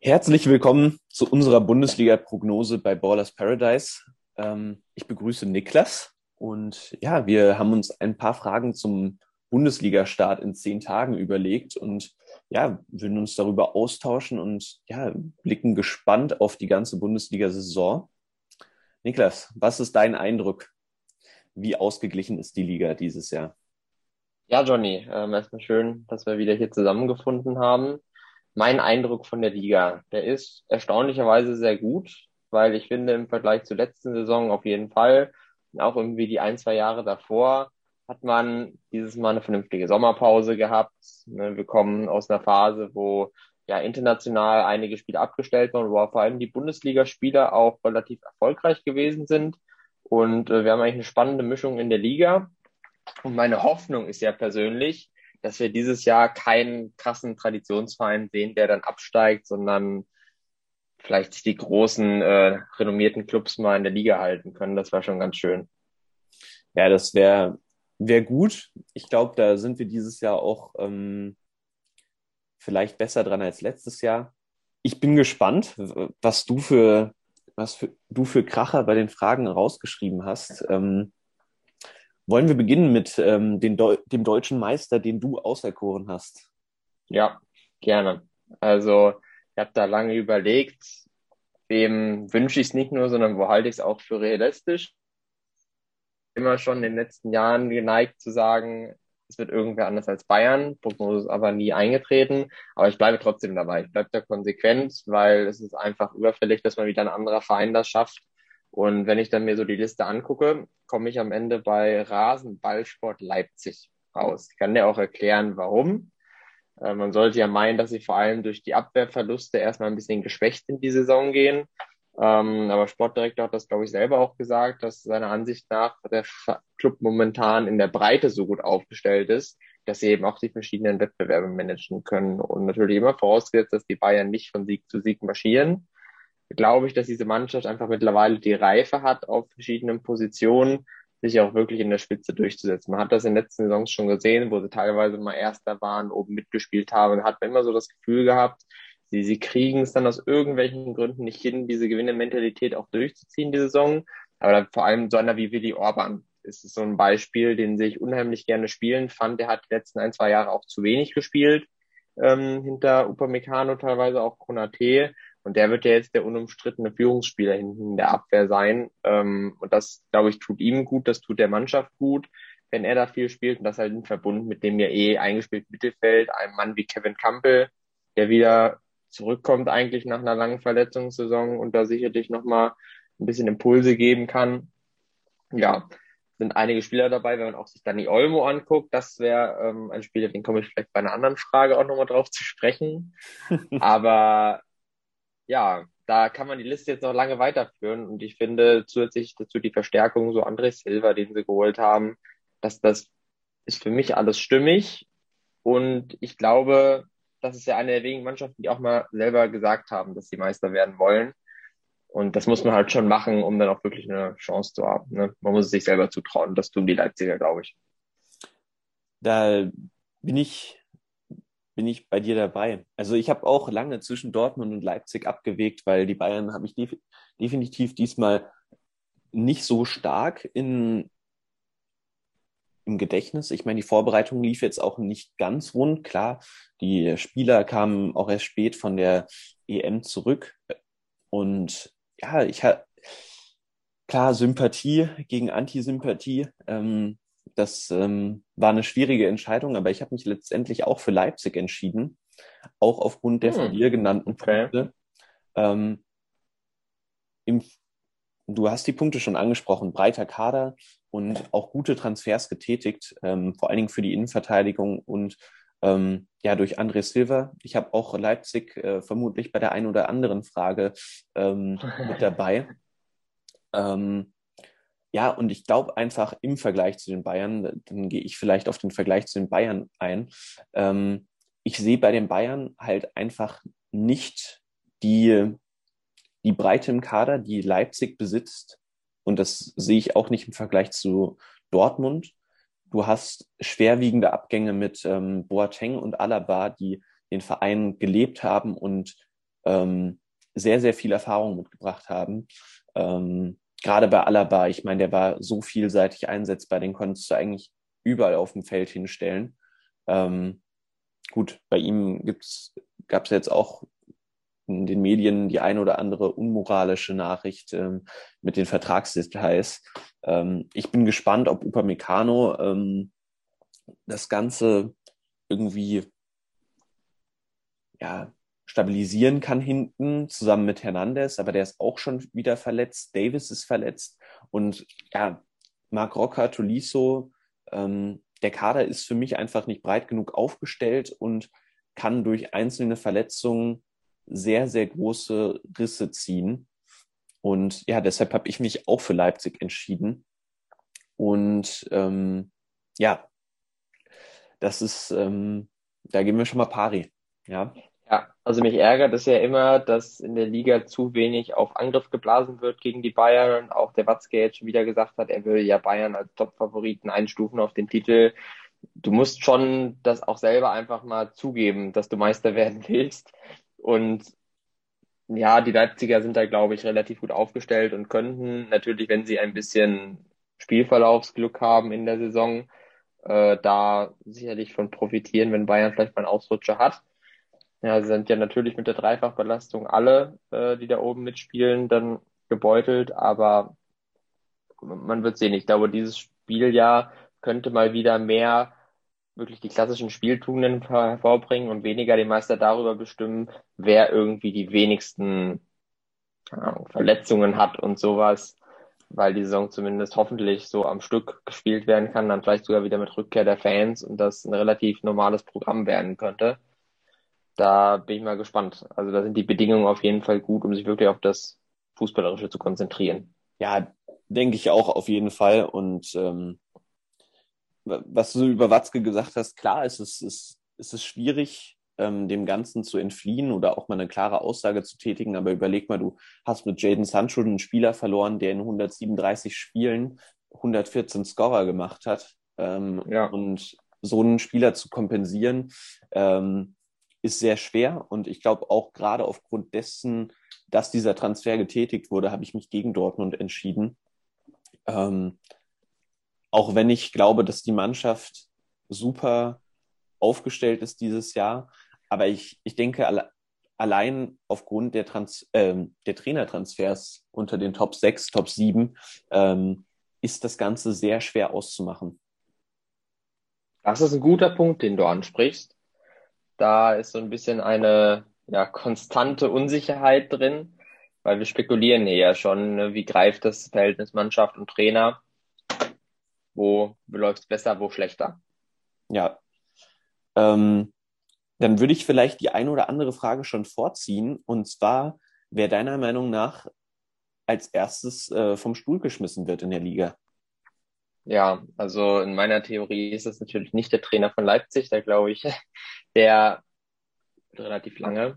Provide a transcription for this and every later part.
Herzlich willkommen zu unserer Bundesliga-Prognose bei Ballers Paradise. Ähm, ich begrüße Niklas und ja, wir haben uns ein paar Fragen zum Bundesliga-Start in zehn Tagen überlegt und ja, würden uns darüber austauschen und ja, blicken gespannt auf die ganze Bundesliga-Saison. Niklas, was ist dein Eindruck? Wie ausgeglichen ist die Liga dieses Jahr? Ja, Johnny, ähm, erstmal schön, dass wir wieder hier zusammengefunden haben mein Eindruck von der Liga, der ist erstaunlicherweise sehr gut, weil ich finde im Vergleich zur letzten Saison auf jeden Fall, auch irgendwie die ein, zwei Jahre davor, hat man dieses Mal eine vernünftige Sommerpause gehabt. Ne, wir kommen aus einer Phase, wo ja international einige Spiele abgestellt wurden, wo vor allem die Bundesligaspieler auch relativ erfolgreich gewesen sind. Und äh, wir haben eigentlich eine spannende Mischung in der Liga. Und meine Hoffnung ist ja persönlich, dass wir dieses Jahr keinen krassen Traditionsverein sehen, der dann absteigt, sondern vielleicht die großen äh, renommierten Clubs mal in der Liga halten können. Das war schon ganz schön. Ja, das wäre wär gut. Ich glaube, da sind wir dieses Jahr auch ähm, vielleicht besser dran als letztes Jahr. Ich bin gespannt, was du für was für, du für Kracher bei den Fragen rausgeschrieben hast. Ähm, wollen wir beginnen mit ähm, Deu dem deutschen Meister, den du auserkoren hast? Ja, gerne. Also, ich habe da lange überlegt, wem wünsche ich es nicht nur, sondern wo halte ich es auch für realistisch. Immer schon in den letzten Jahren geneigt zu sagen, es wird irgendwer anders als Bayern. Prognose ist aber nie eingetreten. Aber ich bleibe trotzdem dabei. Ich bleibe da konsequent, weil es ist einfach überfällig, dass man wieder ein anderer Verein das schafft. Und wenn ich dann mir so die Liste angucke, komme ich am Ende bei Rasenballsport Leipzig raus. Ich kann dir auch erklären, warum. Äh, man sollte ja meinen, dass sie vor allem durch die Abwehrverluste erstmal ein bisschen geschwächt in die Saison gehen. Ähm, aber Sportdirektor hat das, glaube ich, selber auch gesagt, dass seiner Ansicht nach der Club momentan in der Breite so gut aufgestellt ist, dass sie eben auch die verschiedenen Wettbewerbe managen können. Und natürlich immer vorausgesetzt, dass die Bayern nicht von Sieg zu Sieg marschieren glaube ich, dass diese Mannschaft einfach mittlerweile die Reife hat, auf verschiedenen Positionen sich auch wirklich in der Spitze durchzusetzen. Man hat das in den letzten Saisons schon gesehen, wo sie teilweise mal Erster waren, oben mitgespielt haben, und hat man immer so das Gefühl gehabt, sie, sie kriegen es dann aus irgendwelchen Gründen nicht hin, diese Gewinnermentalität auch durchzuziehen, die Saison. Aber vor allem so einer wie Willi Orban ist so ein Beispiel, den sehe ich unheimlich gerne spielen fand. Der hat die letzten ein, zwei Jahre auch zu wenig gespielt, ähm, hinter Upamecano teilweise auch Konate. Und der wird ja jetzt der unumstrittene Führungsspieler hinten in der Abwehr sein. Ähm, und das, glaube ich, tut ihm gut, das tut der Mannschaft gut, wenn er da viel spielt. Und das halt in Verbund mit dem ja eh eingespielten Mittelfeld, einem Mann wie Kevin Campbell, der wieder zurückkommt eigentlich nach einer langen Verletzungssaison und da sicherlich nochmal ein bisschen Impulse geben kann. Ja, sind einige Spieler dabei, wenn man auch sich Danny Olmo anguckt, das wäre ähm, ein Spieler, den komme ich vielleicht bei einer anderen Frage auch nochmal drauf zu sprechen. Aber ja, da kann man die Liste jetzt noch lange weiterführen. Und ich finde zusätzlich dazu die Verstärkung, so André Silva, den sie geholt haben, dass das ist für mich alles stimmig. Und ich glaube, das ist ja eine der wenigen Mannschaften, die auch mal selber gesagt haben, dass sie Meister werden wollen. Und das muss man halt schon machen, um dann auch wirklich eine Chance zu haben. Ne? Man muss es sich selber zutrauen. Das tun die Leipziger, glaube ich. Da bin ich bin ich bei dir dabei. Also ich habe auch lange zwischen Dortmund und Leipzig abgewegt, weil die Bayern habe ich def definitiv diesmal nicht so stark in, im Gedächtnis. Ich meine, die Vorbereitung lief jetzt auch nicht ganz rund. Klar, die Spieler kamen auch erst spät von der EM zurück. Und ja, ich habe klar Sympathie gegen Antisympathie. Ähm, das ähm, war eine schwierige Entscheidung, aber ich habe mich letztendlich auch für Leipzig entschieden, auch aufgrund der hm. von dir genannten okay. Punkte. Ähm, im, du hast die Punkte schon angesprochen, breiter Kader und auch gute Transfers getätigt, ähm, vor allen Dingen für die Innenverteidigung und ähm, ja durch André Silva. Ich habe auch Leipzig äh, vermutlich bei der einen oder anderen Frage ähm, mit dabei. Ähm, ja, und ich glaube einfach im Vergleich zu den Bayern, dann gehe ich vielleicht auf den Vergleich zu den Bayern ein. Ähm, ich sehe bei den Bayern halt einfach nicht die, die Breite im Kader, die Leipzig besitzt. Und das sehe ich auch nicht im Vergleich zu Dortmund. Du hast schwerwiegende Abgänge mit ähm, Boateng und Alaba, die den Verein gelebt haben und ähm, sehr, sehr viel Erfahrung mitgebracht haben. Ähm, Gerade bei Alaba, ich meine, der war so vielseitig einsetzbar, den konntest du eigentlich überall auf dem Feld hinstellen. Ähm, gut, bei ihm gab es jetzt auch in den Medien die ein oder andere unmoralische Nachricht ähm, mit den Vertragsdetails. Ähm, ich bin gespannt, ob Upamecano ähm, das Ganze irgendwie ja, stabilisieren kann hinten zusammen mit Hernandez, aber der ist auch schon wieder verletzt. Davis ist verletzt und ja, Marc Rocker, Tolisso, ähm, der Kader ist für mich einfach nicht breit genug aufgestellt und kann durch einzelne Verletzungen sehr, sehr große Risse ziehen. Und ja, deshalb habe ich mich auch für Leipzig entschieden. Und ähm, ja, das ist, ähm, da gehen wir schon mal pari. Ja. Ja, also mich ärgert es ja immer, dass in der Liga zu wenig auf Angriff geblasen wird gegen die Bayern. Auch der Watzke jetzt schon wieder gesagt hat, er würde ja Bayern als Top-Favoriten einstufen auf den Titel. Du musst schon das auch selber einfach mal zugeben, dass du Meister werden willst. Und ja, die Leipziger sind da, glaube ich, relativ gut aufgestellt und könnten natürlich, wenn sie ein bisschen Spielverlaufsglück haben in der Saison, äh, da sicherlich von profitieren, wenn Bayern vielleicht mal einen Ausrutscher hat. Ja, sie sind ja natürlich mit der Dreifachbelastung alle, äh, die da oben mitspielen, dann gebeutelt, aber man wird sehen. Ich glaube, dieses Spieljahr könnte mal wieder mehr wirklich die klassischen Spieltugenden hervorbringen und weniger den Meister darüber bestimmen, wer irgendwie die wenigsten Ahnung, Verletzungen hat und sowas, weil die Saison zumindest hoffentlich so am Stück gespielt werden kann, dann vielleicht sogar wieder mit Rückkehr der Fans und das ein relativ normales Programm werden könnte. Da bin ich mal gespannt. Also da sind die Bedingungen auf jeden Fall gut, um sich wirklich auf das Fußballerische zu konzentrieren. Ja, denke ich auch auf jeden Fall. Und ähm, was du über Watzke gesagt hast, klar, es ist, es, es ist schwierig, ähm, dem Ganzen zu entfliehen oder auch mal eine klare Aussage zu tätigen. Aber überleg mal, du hast mit Jaden Sancho einen Spieler verloren, der in 137 Spielen 114 Scorer gemacht hat. Ähm, ja. Und so einen Spieler zu kompensieren, ähm, ist sehr schwer. Und ich glaube auch gerade aufgrund dessen, dass dieser Transfer getätigt wurde, habe ich mich gegen Dortmund entschieden. Ähm, auch wenn ich glaube, dass die Mannschaft super aufgestellt ist dieses Jahr. Aber ich, ich denke, alle, allein aufgrund der, Trans ähm, der Trainertransfers unter den Top 6, Top 7 ähm, ist das Ganze sehr schwer auszumachen. Das ist ein guter Punkt, den du ansprichst. Da ist so ein bisschen eine ja, konstante Unsicherheit drin, weil wir spekulieren hier ja schon, ne, wie greift das Verhältnis Mannschaft und Trainer wo läuft es besser, wo schlechter? Ja. Ähm, dann würde ich vielleicht die eine oder andere Frage schon vorziehen. Und zwar, wer deiner Meinung nach als erstes äh, vom Stuhl geschmissen wird in der Liga? Ja, also in meiner Theorie ist es natürlich nicht der Trainer von Leipzig, da glaube ich, der relativ lange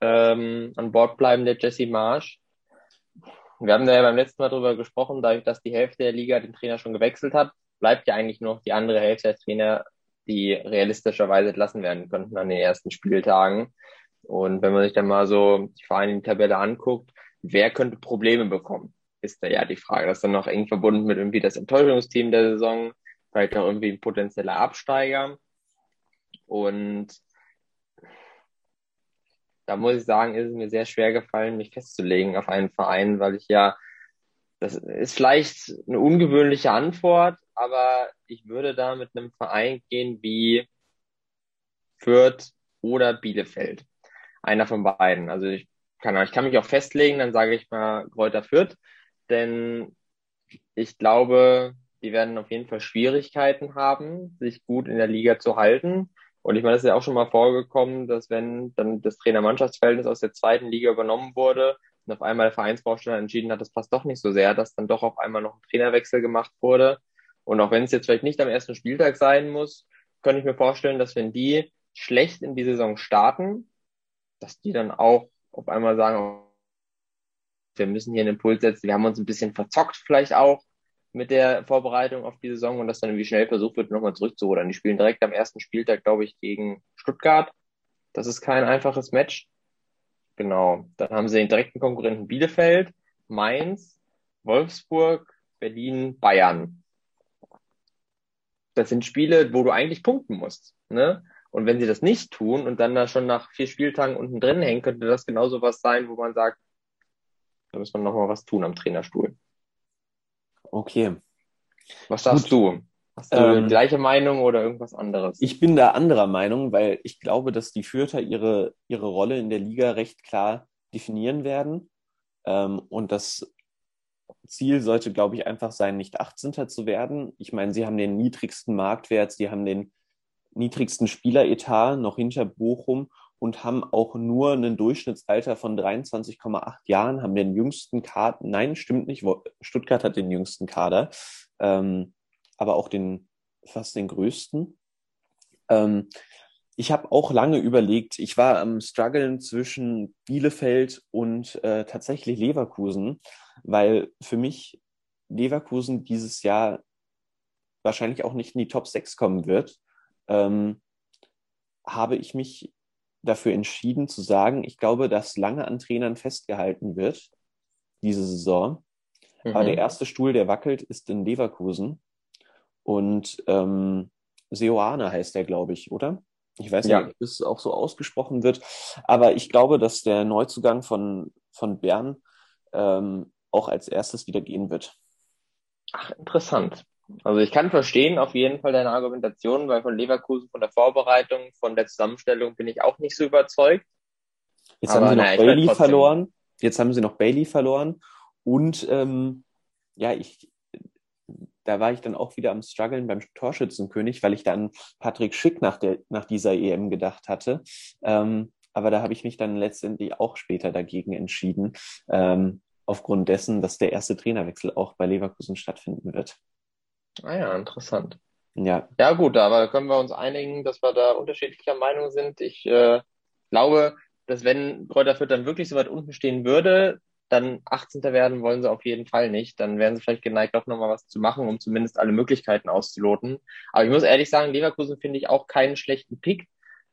ähm, an Bord bleiben, der Jesse Marsch. Wir haben da ja beim letzten Mal drüber gesprochen, dadurch, dass die Hälfte der Liga den Trainer schon gewechselt hat, bleibt ja eigentlich nur noch die andere Hälfte der Trainer, die realistischerweise entlassen werden könnten an den ersten Spieltagen. Und wenn man sich dann mal so die Vereine in die Tabelle anguckt, wer könnte Probleme bekommen, ist da ja die Frage. Das ist dann noch eng verbunden mit irgendwie das Enttäuschungsteam der Saison, vielleicht auch irgendwie ein potenzieller Absteiger. Und da muss ich sagen, ist es mir sehr schwer gefallen, mich festzulegen auf einen Verein, weil ich ja, das ist vielleicht eine ungewöhnliche Antwort, aber ich würde da mit einem Verein gehen wie Fürth oder Bielefeld. Einer von beiden. Also ich kann, ich kann mich auch festlegen, dann sage ich mal Kräuter Fürth, denn ich glaube, die werden auf jeden Fall Schwierigkeiten haben, sich gut in der Liga zu halten. Und ich meine, es ist ja auch schon mal vorgekommen, dass wenn dann das Trainer-Mannschaftsverhältnis aus der zweiten Liga übernommen wurde und auf einmal der Vereinsvorstand entschieden hat, das passt doch nicht so sehr, dass dann doch auf einmal noch ein Trainerwechsel gemacht wurde. Und auch wenn es jetzt vielleicht nicht am ersten Spieltag sein muss, könnte ich mir vorstellen, dass wenn die schlecht in die Saison starten, dass die dann auch auf einmal sagen, wir müssen hier einen Impuls setzen, wir haben uns ein bisschen verzockt vielleicht auch mit der Vorbereitung auf die Saison und dass dann irgendwie schnell versucht wird, nochmal zurückzuholen. Die spielen direkt am ersten Spieltag, glaube ich, gegen Stuttgart. Das ist kein einfaches Match. Genau. Dann haben sie den direkten Konkurrenten Bielefeld, Mainz, Wolfsburg, Berlin, Bayern. Das sind Spiele, wo du eigentlich punkten musst. Ne? Und wenn sie das nicht tun und dann da schon nach vier Spieltagen unten drin hängen, könnte das genauso was sein, wo man sagt, da muss man nochmal was tun am Trainerstuhl. Okay. Was sagst du? Hast du ähm, gleiche Meinung oder irgendwas anderes? Ich bin da anderer Meinung, weil ich glaube, dass die Fürther ihre, ihre Rolle in der Liga recht klar definieren werden. Ähm, und das Ziel sollte, glaube ich, einfach sein, nicht 18. zu werden. Ich meine, sie haben den niedrigsten Marktwert, sie haben den niedrigsten Spieleretat noch hinter Bochum und haben auch nur ein Durchschnittsalter von 23,8 Jahren, haben den jüngsten Kader, nein, stimmt nicht, Stuttgart hat den jüngsten Kader. Ähm, aber auch den fast den größten. Ähm, ich habe auch lange überlegt, ich war am struggeln zwischen Bielefeld und äh, tatsächlich Leverkusen, weil für mich Leverkusen dieses Jahr wahrscheinlich auch nicht in die Top 6 kommen wird, ähm, habe ich mich dafür entschieden zu sagen, ich glaube, dass lange an Trainern festgehalten wird, diese Saison. Mhm. Aber der erste Stuhl, der wackelt, ist in Leverkusen. Und ähm, Seoane heißt der, glaube ich, oder? Ich weiß nicht, ja. ob es auch so ausgesprochen wird. Aber ich glaube, dass der Neuzugang von, von Bern ähm, auch als erstes wieder gehen wird. Ach, interessant. Also ich kann verstehen auf jeden Fall deine Argumentation, weil von Leverkusen, von der Vorbereitung, von der Zusammenstellung bin ich auch nicht so überzeugt. Jetzt Aber haben sie noch na, Bailey verloren. Jetzt haben sie noch Bailey verloren. Und ähm, ja, ich, da war ich dann auch wieder am struggeln beim Torschützenkönig, weil ich dann Patrick Schick nach, der, nach dieser EM gedacht hatte. Ähm, aber da habe ich mich dann letztendlich auch später dagegen entschieden, ähm, aufgrund dessen, dass der erste Trainerwechsel auch bei Leverkusen stattfinden wird. Ah ja, interessant. Ja. Ja, gut, aber können wir uns einigen, dass wir da unterschiedlicher Meinung sind. Ich äh, glaube, dass wenn Kräuter Fürth dann wirklich so weit unten stehen würde, dann 18. werden wollen sie auf jeden Fall nicht. Dann wären sie vielleicht geneigt, auch nochmal was zu machen, um zumindest alle Möglichkeiten auszuloten. Aber ich muss ehrlich sagen, Leverkusen finde ich auch keinen schlechten Pick.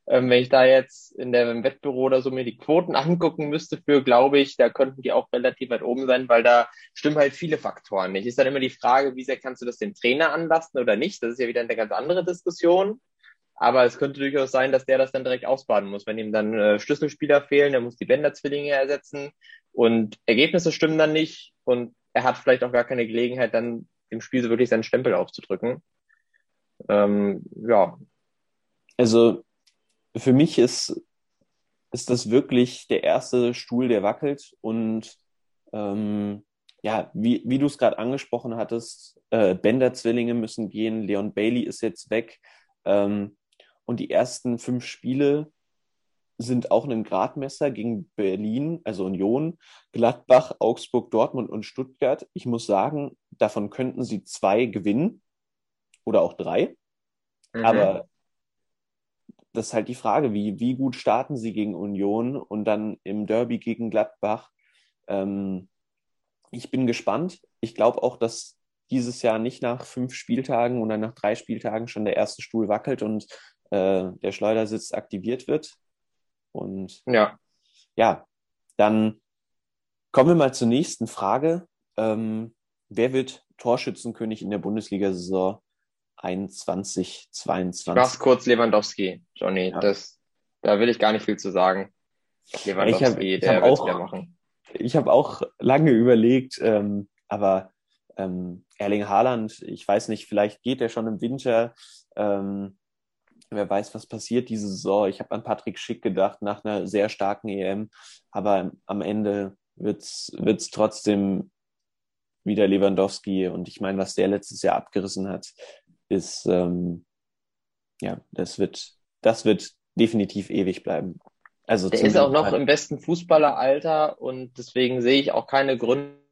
Ähm, wenn ich da jetzt in der, im Wettbüro oder so mir die Quoten angucken müsste für, glaube ich, da könnten die auch relativ weit oben sein, weil da stimmen halt viele Faktoren nicht. Ist dann immer die Frage, wie sehr kannst du das dem Trainer anlasten oder nicht? Das ist ja wieder eine ganz andere Diskussion. Aber es könnte durchaus sein, dass der das dann direkt ausbaden muss. Wenn ihm dann äh, Schlüsselspieler fehlen, er muss die Bänder-Zwillinge ersetzen und Ergebnisse stimmen dann nicht und er hat vielleicht auch gar keine Gelegenheit, dann im Spiel so wirklich seinen Stempel aufzudrücken. Ähm, ja. Also für mich ist, ist das wirklich der erste Stuhl, der wackelt und ähm, ja, wie, wie du es gerade angesprochen hattest, äh, Bender-Zwillinge müssen gehen, Leon Bailey ist jetzt weg. Ähm, und die ersten fünf Spiele sind auch ein Gradmesser gegen Berlin, also Union, Gladbach, Augsburg, Dortmund und Stuttgart. Ich muss sagen, davon könnten sie zwei gewinnen oder auch drei. Mhm. Aber das ist halt die Frage, wie, wie gut starten sie gegen Union und dann im Derby gegen Gladbach. Ähm, ich bin gespannt. Ich glaube auch, dass dieses Jahr nicht nach fünf Spieltagen oder nach drei Spieltagen schon der erste Stuhl wackelt und äh, der Schleudersitz aktiviert wird. Und ja, ja dann kommen wir mal zur nächsten Frage. Ähm, wer wird Torschützenkönig in der Bundesliga-Saison 21, 22? Mach's kurz Lewandowski, Johnny. Ja. Das, da will ich gar nicht viel zu sagen. Lewandowski, ich hab, ich der wird wieder machen. Ich habe auch lange überlegt, ähm, aber ähm, Erling Haaland, ich weiß nicht, vielleicht geht er schon im Winter. Ähm, wer weiß, was passiert diese Saison. Ich habe an Patrick Schick gedacht nach einer sehr starken EM, aber am Ende wird's wird's trotzdem wieder Lewandowski. Und ich meine, was der letztes Jahr abgerissen hat, ist ähm, ja, das wird das wird definitiv ewig bleiben. Also der ist auch noch im besten Fußballeralter und deswegen sehe ich auch keine Gründe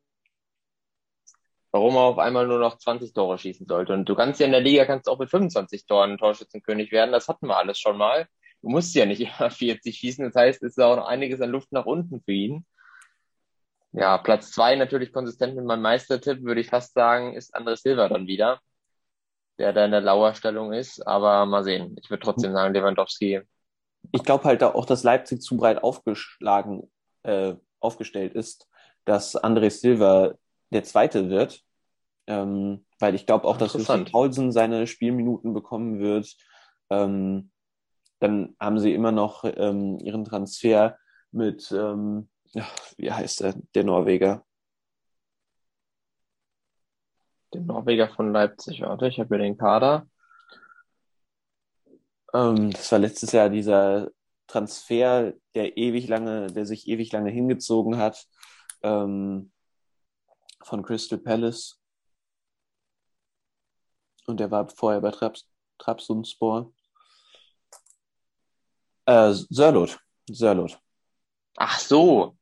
warum er auf einmal nur noch 20 Tore schießen sollte. Und du kannst ja in der Liga kannst auch mit 25 Toren Torschützenkönig werden. Das hatten wir alles schon mal. Du musst ja nicht immer 40 schießen. Das heißt, es ist auch noch einiges an Luft nach unten für ihn. Ja, Platz zwei natürlich konsistent mit meinem Meistertipp, würde ich fast sagen, ist André Silva dann wieder, der da in der Lauerstellung ist. Aber mal sehen. Ich würde trotzdem sagen, Lewandowski. Ich glaube halt auch, dass Leipzig zu breit aufgeschlagen äh, aufgestellt ist, dass André Silva der Zweite wird, ähm, weil ich glaube auch, dass Lucy Paulsen seine Spielminuten bekommen wird. Ähm, dann haben sie immer noch ähm, ihren Transfer mit, ähm, wie heißt der, der Norweger? Der Norweger von Leipzig, warte, ich habe hier den Kader. Ähm, das war letztes Jahr dieser Transfer, der ewig lange, der sich ewig lange hingezogen hat, ähm, von Crystal Palace. Und der war vorher bei Traps, Trabzonspor. Äh, Sörlot. Sörlot. Ach so.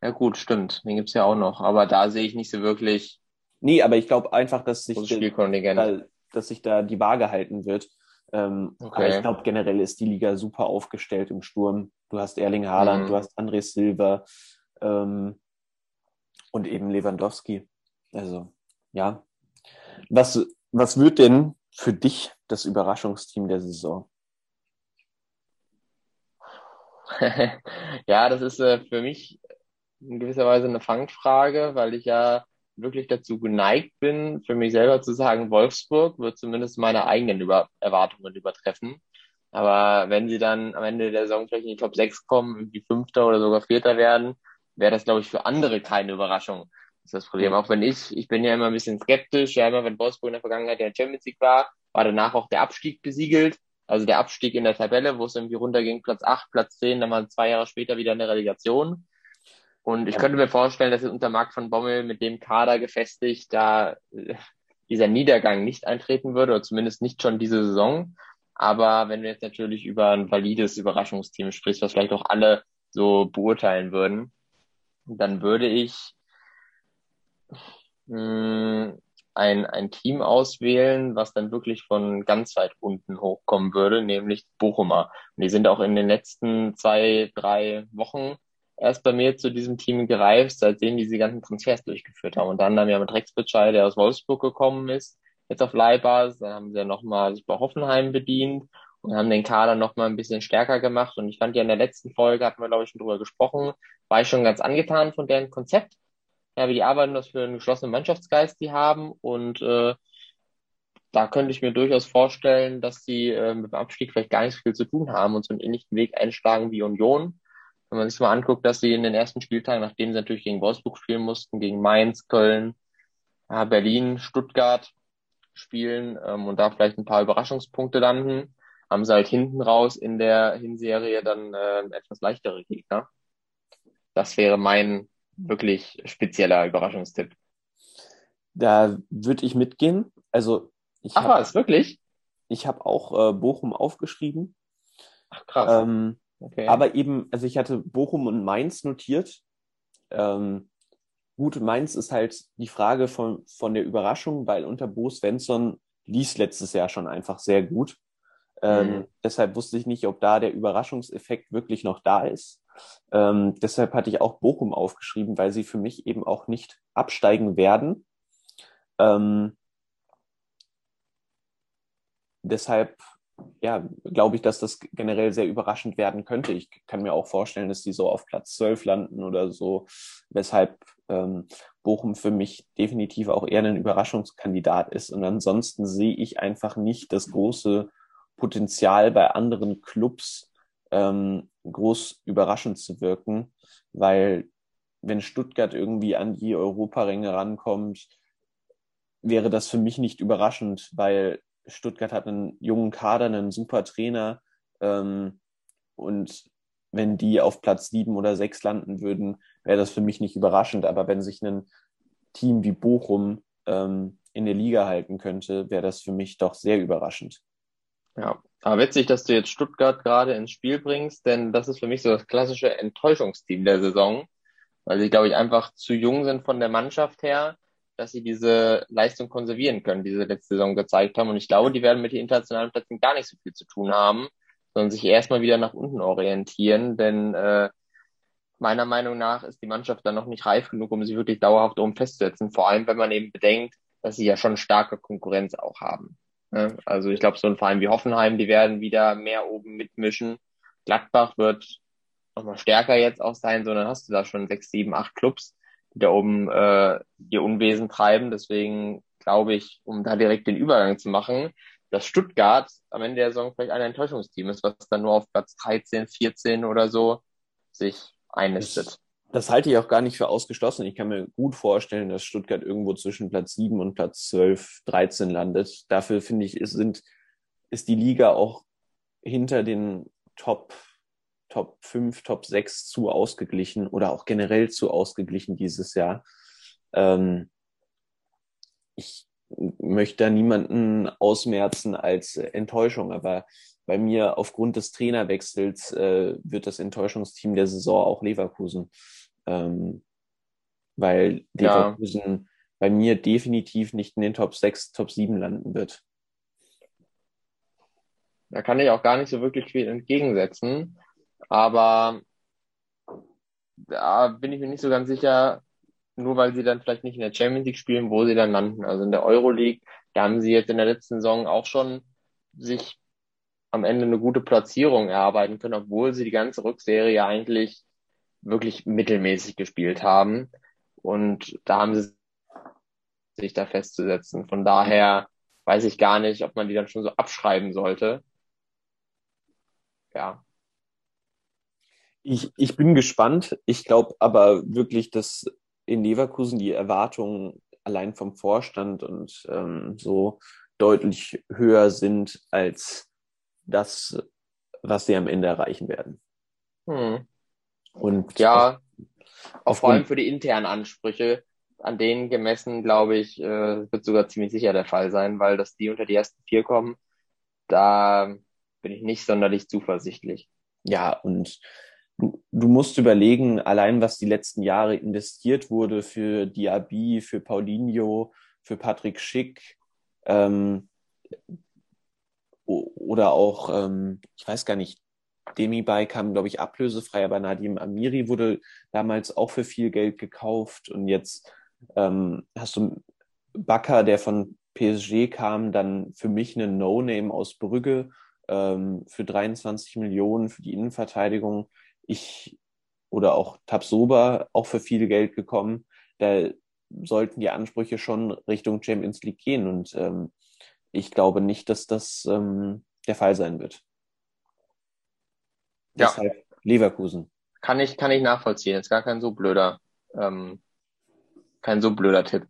Ja gut, stimmt. Den gibt's ja auch noch. Aber da sehe ich nicht so wirklich. Nee, aber ich glaube einfach, dass sich, da, dass sich da die Waage halten wird. Ähm, okay. Aber ich glaube, generell ist die Liga super aufgestellt im Sturm. Du hast Erling Haaland, mhm. du hast André Silva ähm, und eben Lewandowski. Also, ja. Was, was wird denn für dich das Überraschungsteam der Saison? ja, das ist äh, für mich in gewisser Weise eine Fangfrage, weil ich ja wirklich dazu geneigt bin, für mich selber zu sagen, Wolfsburg wird zumindest meine eigenen Über Erwartungen übertreffen. Aber wenn sie dann am Ende der Saison vielleicht in die Top 6 kommen, irgendwie Fünfter oder sogar Vierter werden, wäre das, glaube ich, für andere keine Überraschung. Das ist das Problem. Auch wenn ich, ich bin ja immer ein bisschen skeptisch, ja, immer wenn Wolfsburg in der Vergangenheit ja Champions League war, war danach auch der Abstieg besiegelt. Also der Abstieg in der Tabelle, wo es irgendwie runterging, Platz 8, Platz 10, dann mal zwei Jahre später wieder eine Relegation. Und ich könnte mir vorstellen, dass es unter Marc von Bommel mit dem Kader gefestigt da äh, dieser Niedergang nicht eintreten würde, oder zumindest nicht schon diese Saison. Aber wenn du jetzt natürlich über ein valides Überraschungsteam sprichst, was vielleicht auch alle so beurteilen würden, dann würde ich mh, hm, ein, ein Team auswählen, was dann wirklich von ganz weit unten hochkommen würde, nämlich Bochumer. Und die sind auch in den letzten zwei, drei Wochen erst bei mir zu diesem Team gereift, seitdem die diese ganzen Transfers durchgeführt haben. Und dann haben wir mit Rex Bitschei, der aus Wolfsburg gekommen ist, jetzt auf Leihbasis. Dann haben sie ja nochmal sich bei Hoffenheim bedient und haben den Kader nochmal ein bisschen stärker gemacht. Und ich fand ja in der letzten Folge, hatten wir glaube ich schon drüber gesprochen, war ich schon ganz angetan von deren Konzept. Ja, wie die arbeiten, was für einen geschlossenen Mannschaftsgeist die haben. Und äh, da könnte ich mir durchaus vorstellen, dass sie äh, mit dem Abstieg vielleicht gar nicht so viel zu tun haben und so einen ähnlichen Weg einschlagen wie Union wenn man sich mal anguckt, dass sie in den ersten Spieltagen, nachdem sie natürlich gegen Wolfsburg spielen mussten, gegen Mainz, Köln, Berlin, Stuttgart spielen ähm, und da vielleicht ein paar Überraschungspunkte landen, haben sie halt hinten raus in der Hinserie dann äh, etwas leichtere Gegner. Das wäre mein wirklich spezieller Überraschungstipp. Da würde ich mitgehen. Also ich Ach hab, was, wirklich? Ich habe auch äh, Bochum aufgeschrieben. Ach krass. Ähm, Okay. Aber eben, also ich hatte Bochum und Mainz notiert. Ähm, gut, Mainz ist halt die Frage von, von der Überraschung, weil unter Bo Svensson lief letztes Jahr schon einfach sehr gut. Ähm, mhm. Deshalb wusste ich nicht, ob da der Überraschungseffekt wirklich noch da ist. Ähm, deshalb hatte ich auch Bochum aufgeschrieben, weil sie für mich eben auch nicht absteigen werden. Ähm, deshalb ja, glaube ich, dass das generell sehr überraschend werden könnte. Ich kann mir auch vorstellen, dass die so auf Platz 12 landen oder so, weshalb ähm, Bochum für mich definitiv auch eher ein Überraschungskandidat ist. Und ansonsten sehe ich einfach nicht das große Potenzial bei anderen Clubs ähm, groß überraschend zu wirken, weil wenn Stuttgart irgendwie an die Europaränge rankommt, wäre das für mich nicht überraschend, weil Stuttgart hat einen jungen Kader, einen super Trainer. Ähm, und wenn die auf Platz sieben oder sechs landen würden, wäre das für mich nicht überraschend. Aber wenn sich ein Team wie Bochum ähm, in der Liga halten könnte, wäre das für mich doch sehr überraschend. Ja, aber witzig, dass du jetzt Stuttgart gerade ins Spiel bringst, denn das ist für mich so das klassische Enttäuschungsteam der Saison, weil sie, glaube ich, einfach zu jung sind von der Mannschaft her dass sie diese Leistung konservieren können, die sie letzte Saison gezeigt haben. Und ich glaube, die werden mit den internationalen Plätzen gar nicht so viel zu tun haben, sondern sich erstmal wieder nach unten orientieren, denn äh, meiner Meinung nach ist die Mannschaft dann noch nicht reif genug, um sie wirklich dauerhaft oben festzusetzen. Vor allem, wenn man eben bedenkt, dass sie ja schon starke Konkurrenz auch haben. Ne? Also ich glaube, so ein Verein wie Hoffenheim, die werden wieder mehr oben mitmischen. Gladbach wird nochmal stärker jetzt auch sein, sondern hast du da schon sechs, sieben, acht Clubs, die da oben äh, ihr Unwesen treiben. Deswegen glaube ich, um da direkt den Übergang zu machen, dass Stuttgart am Ende der Saison vielleicht ein Enttäuschungsteam ist, was dann nur auf Platz 13, 14 oder so sich einnistet. Das, halte ich auch gar nicht für ausgeschlossen. Ich kann mir gut vorstellen, dass Stuttgart irgendwo zwischen Platz 7 und Platz 12, 13 landet. Dafür finde ich, ist, sind, ist die Liga auch hinter den Top, Top 5, Top 6 zu ausgeglichen oder auch generell zu ausgeglichen dieses Jahr. Ähm, ich möchte da niemanden ausmerzen als Enttäuschung, aber bei mir aufgrund des Trainerwechsels äh, wird das Enttäuschungsteam der Saison auch Leverkusen. Ähm, weil Leverkusen ja. bei mir definitiv nicht in den Top 6, Top 7 landen wird. Da kann ich auch gar nicht so wirklich viel entgegensetzen. Aber da bin ich mir nicht so ganz sicher, nur weil sie dann vielleicht nicht in der Champions League spielen, wo sie dann landen. Also in der Euroleague, da haben sie jetzt in der letzten Saison auch schon sich am Ende eine gute Platzierung erarbeiten können, obwohl sie die ganze Rückserie eigentlich wirklich mittelmäßig gespielt haben. Und da haben sie sich da festzusetzen. Von daher weiß ich gar nicht, ob man die dann schon so abschreiben sollte. Ja. Ich, ich bin gespannt. Ich glaube aber wirklich, dass in Leverkusen die Erwartungen allein vom Vorstand und ähm, so deutlich höher sind als das, was sie am Ende erreichen werden. Hm. Und ja, auch vor allem für die internen Ansprüche, an denen gemessen, glaube ich, äh, wird sogar ziemlich sicher der Fall sein, weil dass die unter die ersten vier kommen, da bin ich nicht sonderlich zuversichtlich. Ja, und du, du musst überlegen, allein was die letzten Jahre investiert wurde für Diaby, für Paulinho, für Patrick Schick, ähm, oder auch, ähm, ich weiß gar nicht, Demi-Bike kam, glaube ich, ablösefrei, aber Nadim Amiri wurde damals auch für viel Geld gekauft und jetzt ähm, hast du Bakker, der von PSG kam, dann für mich eine No-Name aus Brügge ähm, für 23 Millionen für die Innenverteidigung. Ich oder auch Tabsoba auch für viel Geld gekommen. Da sollten die Ansprüche schon Richtung Champions League gehen und ähm, ich glaube nicht, dass das ähm, der Fall sein wird. Ja. Deshalb Leverkusen. Kann ich, kann ich nachvollziehen. Ist gar kein so blöder, ähm, kein so blöder Tipp.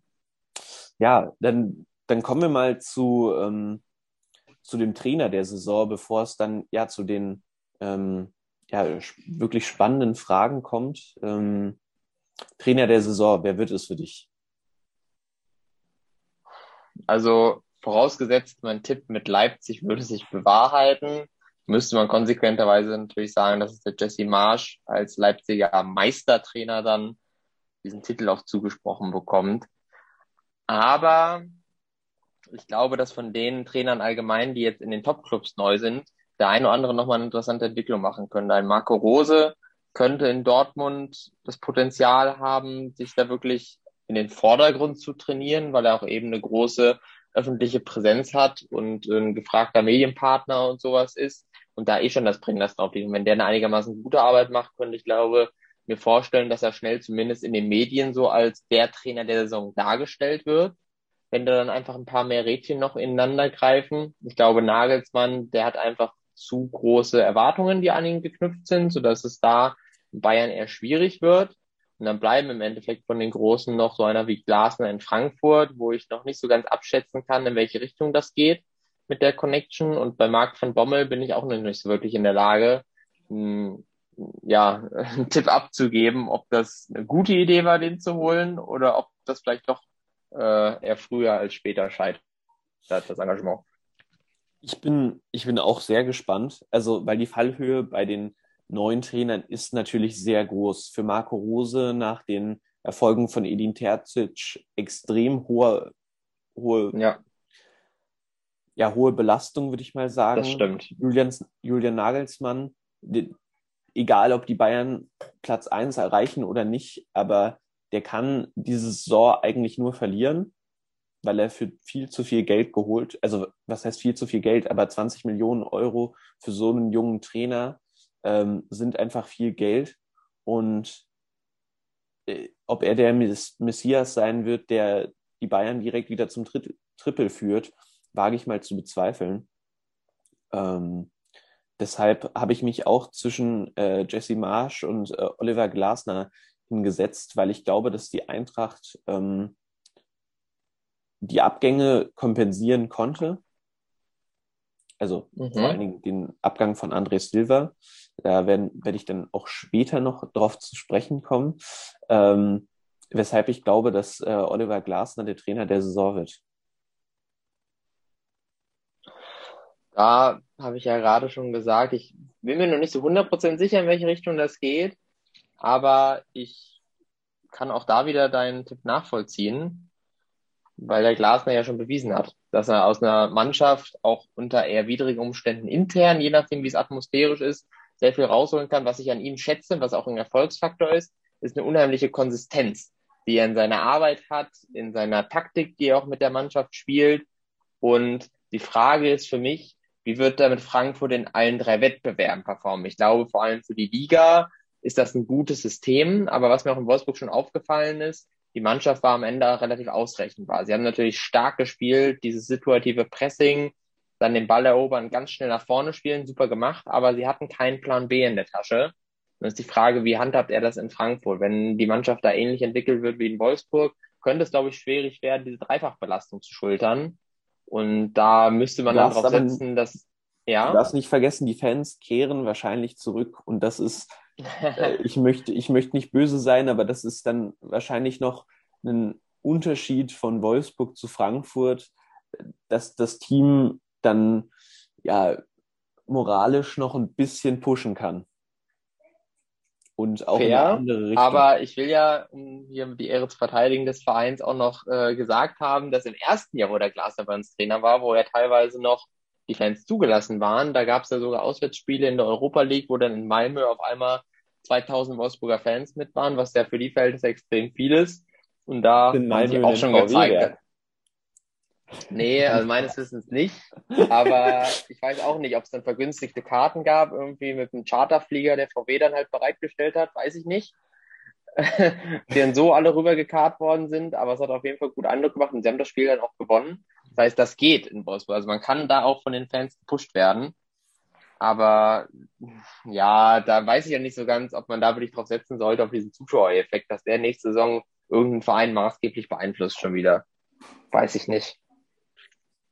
Ja, dann, dann kommen wir mal zu, ähm, zu dem Trainer der Saison, bevor es dann ja zu den ähm, ja, wirklich spannenden Fragen kommt. Ähm, Trainer der Saison, wer wird es für dich? Also vorausgesetzt, mein Tipp mit Leipzig würde sich bewahrheiten, müsste man konsequenterweise natürlich sagen, dass es der Jesse Marsch als Leipziger Meistertrainer dann diesen Titel auch zugesprochen bekommt. Aber ich glaube, dass von den Trainern allgemein, die jetzt in den Top-Clubs neu sind, der eine oder andere nochmal eine interessante Entwicklung machen können. Ein Marco Rose könnte in Dortmund das Potenzial haben, sich da wirklich in den Vordergrund zu trainieren, weil er auch eben eine große öffentliche Präsenz hat und ein gefragter Medienpartner und sowas ist und da eh schon das Bringers drauf liegt. Und wenn der eine einigermaßen gute Arbeit macht, könnte ich glaube, mir vorstellen, dass er schnell zumindest in den Medien so als der Trainer der Saison dargestellt wird. Wenn da dann einfach ein paar mehr Rädchen noch ineinander greifen. Ich glaube, Nagelsmann, der hat einfach zu große Erwartungen, die an ihn geknüpft sind, so dass es da in Bayern eher schwierig wird. Und dann bleiben im Endeffekt von den Großen noch so einer wie Glasner in Frankfurt, wo ich noch nicht so ganz abschätzen kann, in welche Richtung das geht mit der Connection. Und bei Marc van Bommel bin ich auch noch nicht so wirklich in der Lage, hm, ja, einen Tipp abzugeben, ob das eine gute Idee war, den zu holen oder ob das vielleicht doch äh, eher früher als später scheitert, das Engagement. Ich bin, ich bin auch sehr gespannt. Also, weil die Fallhöhe bei den neuen Trainern ist natürlich sehr groß. Für Marco Rose nach den Erfolgen von Edin Terzic extrem hohe, hohe, ja. ja, hohe Belastung, würde ich mal sagen. Das stimmt. Julian, Julian Nagelsmann, die, egal ob die Bayern Platz eins erreichen oder nicht, aber der kann diese Saison eigentlich nur verlieren, weil er für viel zu viel Geld geholt, also was heißt viel zu viel Geld, aber 20 Millionen Euro für so einen jungen Trainer ähm, sind einfach viel Geld und äh, ob er der Messias sein wird, der die Bayern direkt wieder zum Tri Triple führt, wage ich mal zu bezweifeln. Ähm, deshalb habe ich mich auch zwischen äh, Jesse Marsch und äh, Oliver Glasner hingesetzt, weil ich glaube, dass die Eintracht ähm, die Abgänge kompensieren konnte. Also mhm. vor allen Dingen den Abgang von André Silva. Da werde werd ich dann auch später noch drauf zu sprechen kommen. Ähm, weshalb ich glaube, dass äh, Oliver Glasner der Trainer der Saison wird. Da habe ich ja gerade schon gesagt, ich bin mir noch nicht so 100% sicher, in welche Richtung das geht, aber ich kann auch da wieder deinen Tipp nachvollziehen, weil der Glasner ja schon bewiesen hat, dass er aus einer Mannschaft auch unter eher widrigen Umständen intern, je nachdem wie es atmosphärisch ist, sehr viel rausholen kann. Was ich an ihm schätze, was auch ein Erfolgsfaktor ist, ist eine unheimliche Konsistenz, die er in seiner Arbeit hat, in seiner Taktik, die er auch mit der Mannschaft spielt. Und die Frage ist für mich, wie wird er mit Frankfurt in allen drei Wettbewerben performen? Ich glaube, vor allem für die Liga ist das ein gutes System. Aber was mir auch in Wolfsburg schon aufgefallen ist, die Mannschaft war am Ende relativ ausrechenbar. Sie haben natürlich stark gespielt, dieses situative Pressing, dann den Ball erobern, ganz schnell nach vorne spielen, super gemacht, aber sie hatten keinen Plan B in der Tasche. Dann ist die Frage, wie handhabt er das in Frankfurt? Wenn die Mannschaft da ähnlich entwickelt wird wie in Wolfsburg, könnte es, glaube ich, schwierig werden, diese Dreifachbelastung zu schultern. Und da müsste man dann darauf setzen, dass ja. Du darfst nicht vergessen, die Fans kehren wahrscheinlich zurück und das ist, ich möchte, ich möchte nicht böse sein, aber das ist dann wahrscheinlich noch ein Unterschied von Wolfsburg zu Frankfurt, dass das Team dann ja moralisch noch ein bisschen pushen kann und auch Fair, in eine andere Richtung. Aber ich will ja, um hier die Ehre zu verteidigen des Vereins, auch noch äh, gesagt haben, dass im ersten Jahr, wo der Glasner bei uns Trainer war, wo ja teilweise noch die Fans zugelassen waren, da gab es ja sogar Auswärtsspiele in der Europa League, wo dann in Malmö auf einmal 2000 Wolfsburger Fans mit waren, was ja für die Verhältnisse extrem viel ist. Und da haben sie auch schon gezeigt, Nee, also meines Wissens nicht. Aber ich weiß auch nicht, ob es dann vergünstigte Karten gab, irgendwie mit einem Charterflieger, der VW dann halt bereitgestellt hat, weiß ich nicht. die dann so alle rübergekarrt worden sind, aber es hat auf jeden Fall gut Eindruck gemacht und sie haben das Spiel dann auch gewonnen. Das heißt, das geht in Wolfsburg. Also man kann da auch von den Fans gepusht werden. Aber ja, da weiß ich ja nicht so ganz, ob man da wirklich drauf setzen sollte, auf diesen Zuschauereffekt, dass der nächste Saison irgendeinen Verein maßgeblich beeinflusst schon wieder. Weiß ich nicht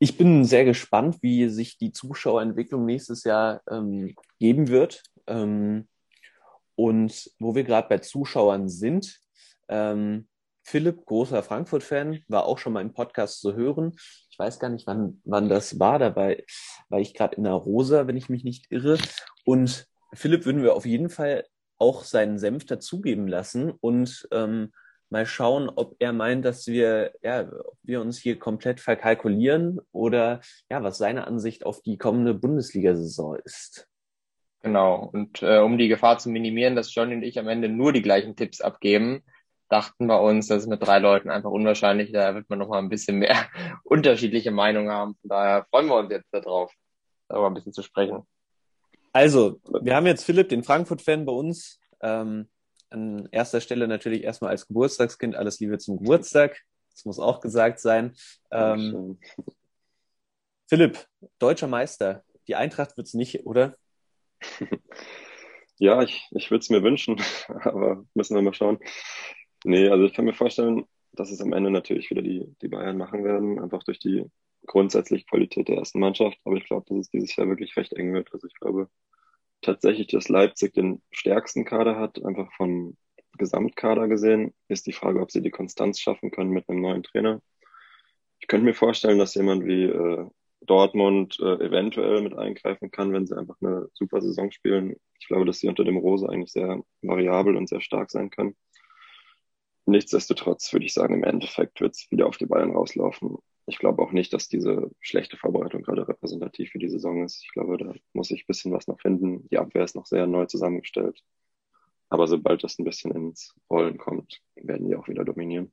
ich bin sehr gespannt, wie sich die Zuschauerentwicklung nächstes Jahr ähm, geben wird. Ähm, und wo wir gerade bei Zuschauern sind, ähm, Philipp, großer Frankfurt-Fan, war auch schon mal im Podcast zu hören. Ich weiß gar nicht, wann, wann das war. Dabei war ich gerade in der Rosa, wenn ich mich nicht irre. Und Philipp würden wir auf jeden Fall auch seinen Senf dazugeben lassen und ähm, mal schauen, ob er meint, dass wir, ja, ob wir uns hier komplett verkalkulieren oder ja, was seine Ansicht auf die kommende Bundesliga-Saison ist. Genau. Und äh, um die Gefahr zu minimieren, dass Johnny und ich am Ende nur die gleichen Tipps abgeben, dachten wir uns, das ist mit drei Leuten einfach unwahrscheinlich. Da wird man noch mal ein bisschen mehr unterschiedliche Meinungen haben. Von daher freuen wir uns jetzt darauf, darüber ein bisschen zu sprechen. Also, wir haben jetzt Philipp, den Frankfurt-Fan bei uns. Ähm, an erster Stelle natürlich erstmal als Geburtstagskind alles Liebe zum Geburtstag. Das muss auch gesagt sein. Ähm, Philipp, deutscher Meister. Die Eintracht wird's nicht, oder? Ja, ich, ich würde es mir wünschen, aber müssen wir mal schauen. Nee, also ich kann mir vorstellen, dass es am Ende natürlich wieder die, die Bayern machen werden, einfach durch die grundsätzliche Qualität der ersten Mannschaft. Aber ich glaube, dass es dieses Jahr wirklich recht eng wird. Also ich glaube, tatsächlich, dass Leipzig den stärksten Kader hat, einfach vom Gesamtkader gesehen, ist die Frage, ob sie die Konstanz schaffen können mit einem neuen Trainer. Ich könnte mir vorstellen, dass jemand wie äh, Dortmund äh, eventuell mit eingreifen kann, wenn sie einfach eine super Saison spielen. Ich glaube, dass sie unter dem Rose eigentlich sehr variabel und sehr stark sein können. Nichtsdestotrotz würde ich sagen, im Endeffekt wird es wieder auf die Bayern rauslaufen ich glaube auch nicht, dass diese schlechte Vorbereitung gerade repräsentativ für die Saison ist. Ich glaube, da muss ich ein bisschen was noch finden. Die Abwehr ist noch sehr neu zusammengestellt. Aber sobald das ein bisschen ins Rollen kommt, werden die auch wieder dominieren.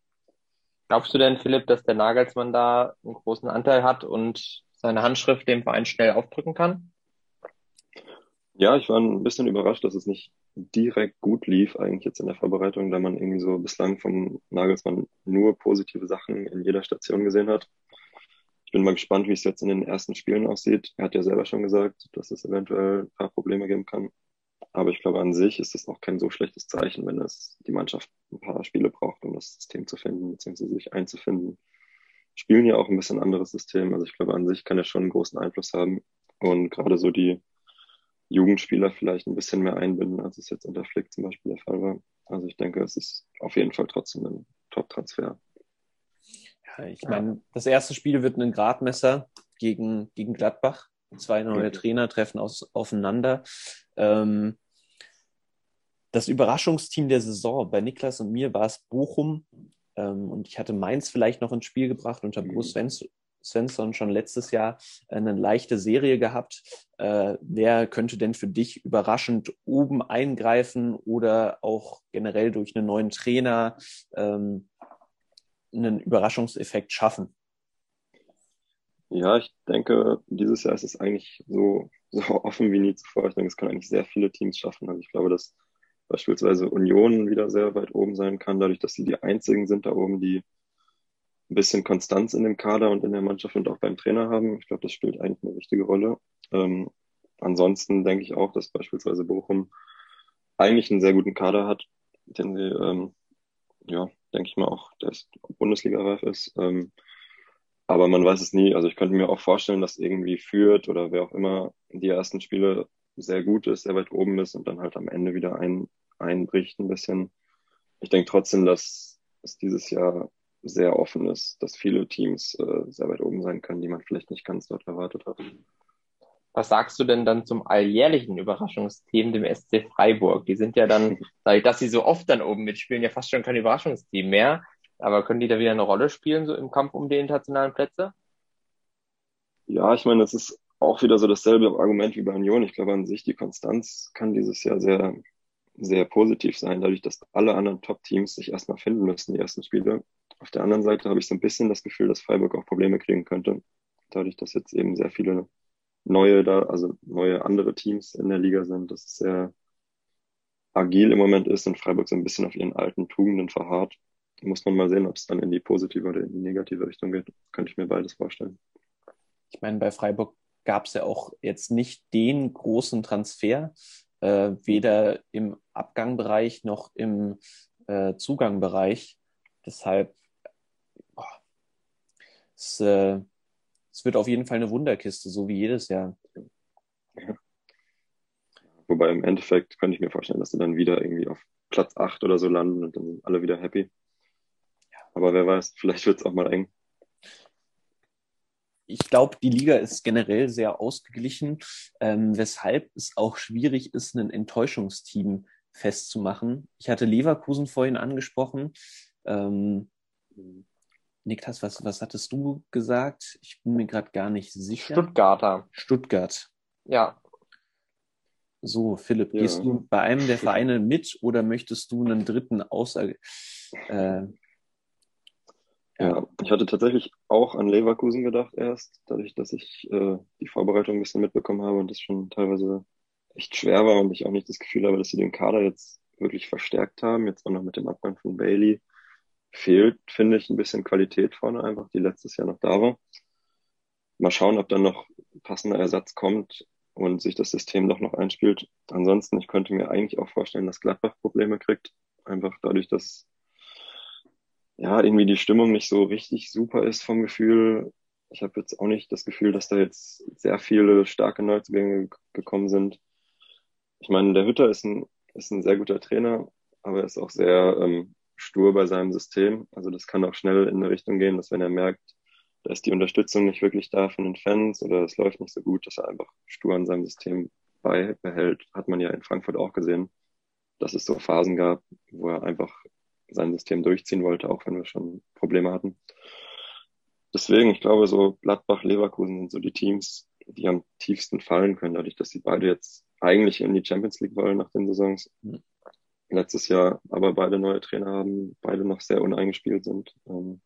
Glaubst du denn, Philipp, dass der Nagelsmann da einen großen Anteil hat und seine Handschrift dem Verein schnell aufdrücken kann? Ja, ich war ein bisschen überrascht, dass es nicht direkt gut lief, eigentlich jetzt in der Vorbereitung, da man irgendwie so bislang vom Nagelsmann nur positive Sachen in jeder Station gesehen hat. Ich bin mal gespannt, wie es jetzt in den ersten Spielen aussieht. Er hat ja selber schon gesagt, dass es eventuell ein paar Probleme geben kann. Aber ich glaube, an sich ist es auch kein so schlechtes Zeichen, wenn es die Mannschaft ein paar Spiele braucht, um das System zu finden, beziehungsweise sich einzufinden. Spielen ja auch ein bisschen anderes System. Also ich glaube, an sich kann er schon einen großen Einfluss haben. Und gerade so die Jugendspieler vielleicht ein bisschen mehr einbinden, als es jetzt unter Flick zum Beispiel der Fall war. Also ich denke, es ist auf jeden Fall trotzdem ein Top-Transfer. Ja, ich meine, das erste Spiel wird ein Gradmesser gegen, gegen Gladbach. Zwei neue Trainer treffen aus, aufeinander. Ähm, das Überraschungsteam der Saison bei Niklas und mir war es Bochum. Ähm, und ich hatte Mainz vielleicht noch ins Spiel gebracht unter Bruce mhm. Svensson schon letztes Jahr eine leichte Serie gehabt. Äh, wer könnte denn für dich überraschend oben eingreifen oder auch generell durch einen neuen Trainer ähm, einen Überraschungseffekt schaffen? Ja, ich denke, dieses Jahr ist es eigentlich so, so offen wie nie zuvor. Ich denke, es können eigentlich sehr viele Teams schaffen. Also ich glaube, dass beispielsweise Union wieder sehr weit oben sein kann, dadurch, dass sie die einzigen sind da oben, die ein bisschen Konstanz in dem Kader und in der Mannschaft und auch beim Trainer haben. Ich glaube, das spielt eigentlich eine wichtige Rolle. Ähm, ansonsten denke ich auch, dass beispielsweise Bochum eigentlich einen sehr guten Kader hat, den sie, ähm, ja, denke ich mal auch, der Bundesliga-reif ist. Ähm, aber man weiß es nie. Also ich könnte mir auch vorstellen, dass irgendwie führt oder wer auch immer die ersten Spiele sehr gut ist, sehr weit oben ist und dann halt am Ende wieder ein, einbricht ein bisschen. Ich denke trotzdem, dass es dieses Jahr sehr offen ist, dass viele Teams äh, sehr weit oben sein können, die man vielleicht nicht ganz dort erwartet hat. Was sagst du denn dann zum alljährlichen Überraschungsteam, dem SC Freiburg? Die sind ja dann, dadurch, dass sie so oft dann oben mitspielen, ja fast schon kein Überraschungsteam mehr. Aber können die da wieder eine Rolle spielen, so im Kampf um die internationalen Plätze? Ja, ich meine, das ist auch wieder so dasselbe Argument wie bei Union. Ich glaube an sich, die Konstanz kann dieses Jahr sehr, sehr positiv sein, dadurch, dass alle anderen Top-Teams sich erstmal finden müssen, die ersten Spiele. Auf der anderen Seite habe ich so ein bisschen das Gefühl, dass Freiburg auch Probleme kriegen könnte, dadurch, dass jetzt eben sehr viele neue da, also neue andere Teams in der Liga sind, dass es sehr agil im Moment ist und Freiburg so ein bisschen auf ihren alten Tugenden verharrt. Muss man mal sehen, ob es dann in die positive oder in die negative Richtung geht. Könnte ich mir beides vorstellen. Ich meine, bei Freiburg gab es ja auch jetzt nicht den großen Transfer, äh, weder im Abgangbereich noch im äh, Zugangbereich. Deshalb es, äh, es wird auf jeden Fall eine Wunderkiste, so wie jedes Jahr. Ja. Wobei im Endeffekt könnte ich mir vorstellen, dass sie dann wieder irgendwie auf Platz 8 oder so landen und dann sind alle wieder happy. Aber wer weiß, vielleicht wird es auch mal eng. Ich glaube, die Liga ist generell sehr ausgeglichen, ähm, weshalb es auch schwierig ist, ein Enttäuschungsteam festzumachen. Ich hatte Leverkusen vorhin angesprochen. Ähm, mhm. Niklas, was, was hattest du gesagt? Ich bin mir gerade gar nicht sicher. Stuttgarter. Stuttgart. Ja. So, Philipp, ja. gehst du bei einem der Vereine mit oder möchtest du einen dritten außer? Äh, ja, ich hatte tatsächlich auch an Leverkusen gedacht erst, dadurch, dass ich äh, die Vorbereitung ein bisschen mitbekommen habe und das schon teilweise echt schwer war und ich auch nicht das Gefühl habe, dass sie den Kader jetzt wirklich verstärkt haben. Jetzt auch noch mit dem Abgang von Bailey fehlt, finde ich, ein bisschen Qualität vorne einfach, die letztes Jahr noch da war. Mal schauen, ob dann noch passender Ersatz kommt und sich das System doch noch einspielt. Ansonsten, ich könnte mir eigentlich auch vorstellen, dass Gladbach Probleme kriegt. Einfach dadurch, dass ja irgendwie die Stimmung nicht so richtig super ist vom Gefühl. Ich habe jetzt auch nicht das Gefühl, dass da jetzt sehr viele starke Neuzugänge gekommen sind. Ich meine, der Hütter ist ein, ist ein sehr guter Trainer, aber er ist auch sehr ähm, stur bei seinem System. Also das kann auch schnell in eine Richtung gehen, dass wenn er merkt, da ist die Unterstützung nicht wirklich da von den Fans oder es läuft nicht so gut, dass er einfach stur an seinem System beibehält. Hat man ja in Frankfurt auch gesehen, dass es so Phasen gab, wo er einfach sein System durchziehen wollte, auch wenn wir schon Probleme hatten. Deswegen, ich glaube, so Gladbach, Leverkusen sind so die Teams, die am tiefsten fallen können, dadurch, dass sie beide jetzt eigentlich in die Champions League wollen nach den Saisons. Letztes Jahr aber beide neue Trainer haben, beide noch sehr uneingespielt sind. Ähm,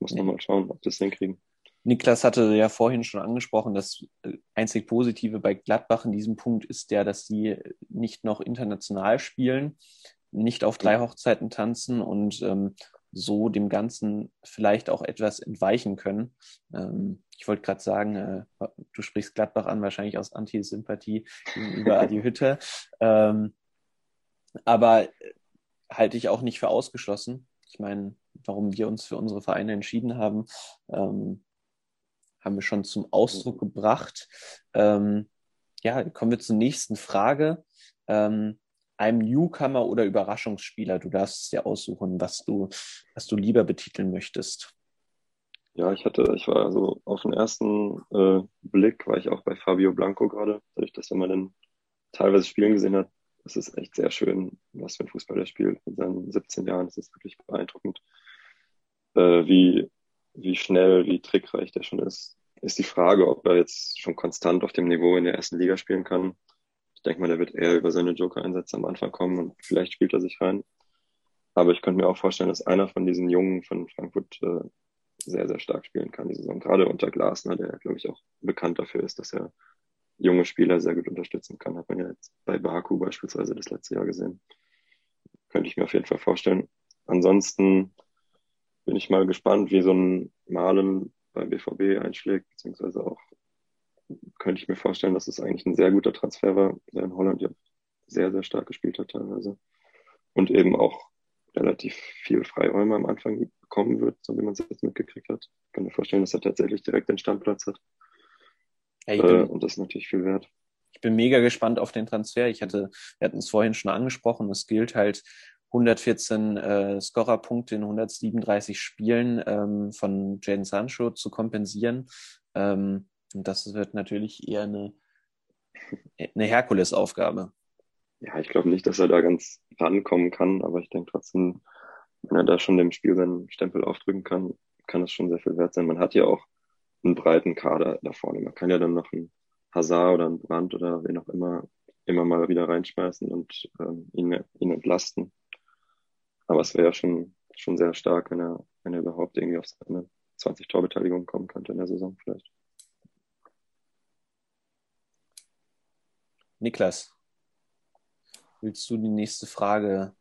muss ja. noch mal schauen, ob das hinkriegen. Niklas hatte ja vorhin schon angesprochen, das äh, einzig Positive bei Gladbach in diesem Punkt ist der, dass sie nicht noch international spielen, nicht auf drei Hochzeiten tanzen und ähm, so dem Ganzen vielleicht auch etwas entweichen können. Ähm, ich wollte gerade sagen, äh, du sprichst Gladbach an, wahrscheinlich aus Antisympathie gegenüber Adi Hütte. Ähm, aber halte ich auch nicht für ausgeschlossen. Ich meine, warum wir uns für unsere Vereine entschieden haben, ähm, haben wir schon zum Ausdruck gebracht. Ähm, ja, kommen wir zur nächsten Frage. Ähm, einem Newcomer oder Überraschungsspieler, du darfst es ja aussuchen, was du, was du lieber betiteln möchtest. Ja, ich hatte, ich war so auf den ersten äh, Blick, war ich auch bei Fabio Blanco gerade, dadurch, dass wenn man dann teilweise Spielen gesehen hat, es ist echt sehr schön, was für ein Fußball er spielt. Mit seinen 17 Jahren, das ist wirklich beeindruckend, äh, wie, wie schnell, wie trickreich der schon ist. Ist die Frage, ob er jetzt schon konstant auf dem Niveau in der ersten Liga spielen kann. Ich denke mal, der wird eher über seine Joker-Einsätze am Anfang kommen und vielleicht spielt er sich rein. Aber ich könnte mir auch vorstellen, dass einer von diesen Jungen von Frankfurt äh, sehr, sehr stark spielen kann die Saison. Gerade unter Glasner, der, glaube ich, auch bekannt dafür ist, dass er junge Spieler sehr gut unterstützen kann. Hat man ja jetzt bei Baku beispielsweise das letzte Jahr gesehen. Könnte ich mir auf jeden Fall vorstellen. Ansonsten bin ich mal gespannt, wie so ein Malen beim BVB einschlägt, beziehungsweise auch könnte ich mir vorstellen, dass es eigentlich ein sehr guter Transfer war, der in Holland ja sehr, sehr stark gespielt hat teilweise. Und eben auch relativ viel Freiräume am Anfang bekommen wird, so wie man es jetzt mitgekriegt hat. Ich kann mir vorstellen, dass er tatsächlich direkt den Standplatz hat. Ja, bin, äh, und das ist natürlich viel wert. Ich bin mega gespannt auf den Transfer. Ich hatte, wir hatten es vorhin schon angesprochen, es gilt halt 114 äh, Scorerpunkte in 137 Spielen ähm, von Jaden Sancho zu kompensieren. Ähm, und das wird natürlich eher eine, eine Herkulesaufgabe. Ja, ich glaube nicht, dass er da ganz rankommen kann, aber ich denke trotzdem, wenn er da schon dem Spiel seinen Stempel aufdrücken kann, kann es schon sehr viel wert sein. Man hat ja auch einen breiten Kader da vorne. Man kann ja dann noch einen Hazard oder einen Brand oder wen auch immer immer mal wieder reinschmeißen und ähm, ihn, ihn entlasten. Aber es wäre schon, schon sehr stark, wenn er, wenn er überhaupt irgendwie auf seine 20 Torbeteiligungen kommen könnte in der Saison vielleicht. Niklas, willst du die nächste Frage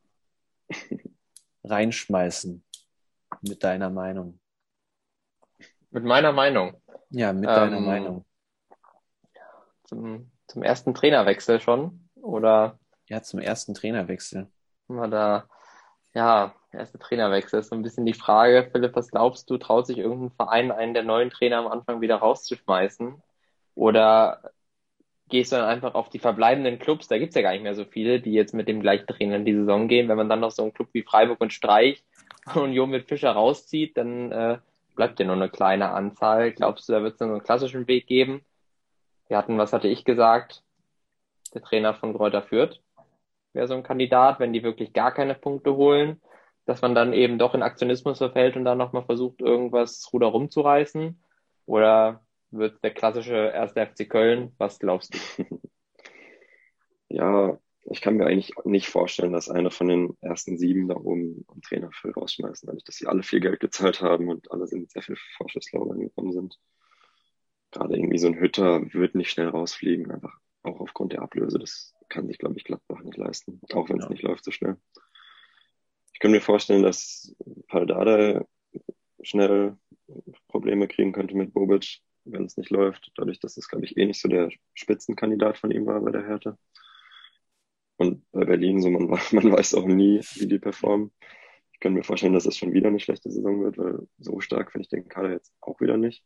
reinschmeißen mit deiner Meinung? Mit meiner Meinung. Ja, mit deiner ähm, Meinung. Zum, zum ersten Trainerwechsel schon? Oder? Ja, zum ersten Trainerwechsel. Da, ja, erste Trainerwechsel ist so ein bisschen die Frage. Philipp, was glaubst du, traut sich irgendein Verein einen der neuen Trainer am Anfang wieder rauszuschmeißen? Oder gehst du dann einfach auf die verbleibenden Clubs, da gibt's ja gar nicht mehr so viele, die jetzt mit dem gleichen Trainer in die Saison gehen. Wenn man dann noch so einen Club wie Freiburg und Streich und Union mit Fischer rauszieht, dann äh, bleibt ja nur eine kleine Anzahl. Glaubst du, da wird es einen klassischen Weg geben? Wir hatten, was hatte ich gesagt? Der Trainer von Kräuter Fürth wäre so ein Kandidat, wenn die wirklich gar keine Punkte holen, dass man dann eben doch in Aktionismus verfällt und dann nochmal versucht, irgendwas Ruder rumzureißen? Oder wird der klassische erste FC Köln? Was glaubst du? Ja, ich kann mir eigentlich nicht vorstellen, dass einer von den ersten sieben da oben einen Trainer für rausschmeißen, dadurch, dass sie alle viel Geld gezahlt haben und alle sind sehr viel Vorschusslauber gekommen sind. Gerade irgendwie so ein Hütter wird nicht schnell rausfliegen, einfach auch aufgrund der Ablöse. Das kann sich, glaube ich, Gladbach nicht leisten, auch wenn es ja. nicht läuft so schnell. Ich kann mir vorstellen, dass Paldada schnell Probleme kriegen könnte mit Bobic, wenn es nicht läuft, dadurch, dass es, glaube ich, eh nicht so der Spitzenkandidat von ihm war bei der Härte. Und bei Berlin, so man, man weiß auch nie, wie die performen. Ich kann mir vorstellen, dass es schon wieder eine schlechte Saison wird, weil so stark finde ich den Kader jetzt auch wieder nicht.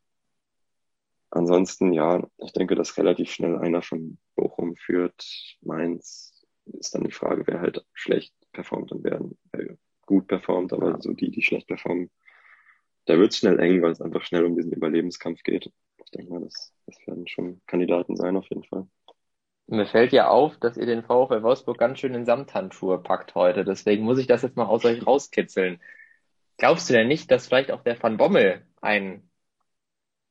Ansonsten, ja, ich denke, dass relativ schnell einer von Bochum führt. Mainz ist dann die Frage, wer halt schlecht performt und wer, wer gut performt, aber ja. so die, die schlecht performen, da wird es schnell eng, weil es einfach schnell um diesen Überlebenskampf geht. Ich denke mal, das, das werden schon Kandidaten sein, auf jeden Fall. Mir fällt ja auf, dass ihr den VfL Wolfsburg ganz schön in Samthandschuhe packt heute. Deswegen muss ich das jetzt mal aus euch rauskitzeln. Glaubst du denn nicht, dass vielleicht auch der Van Bommel ein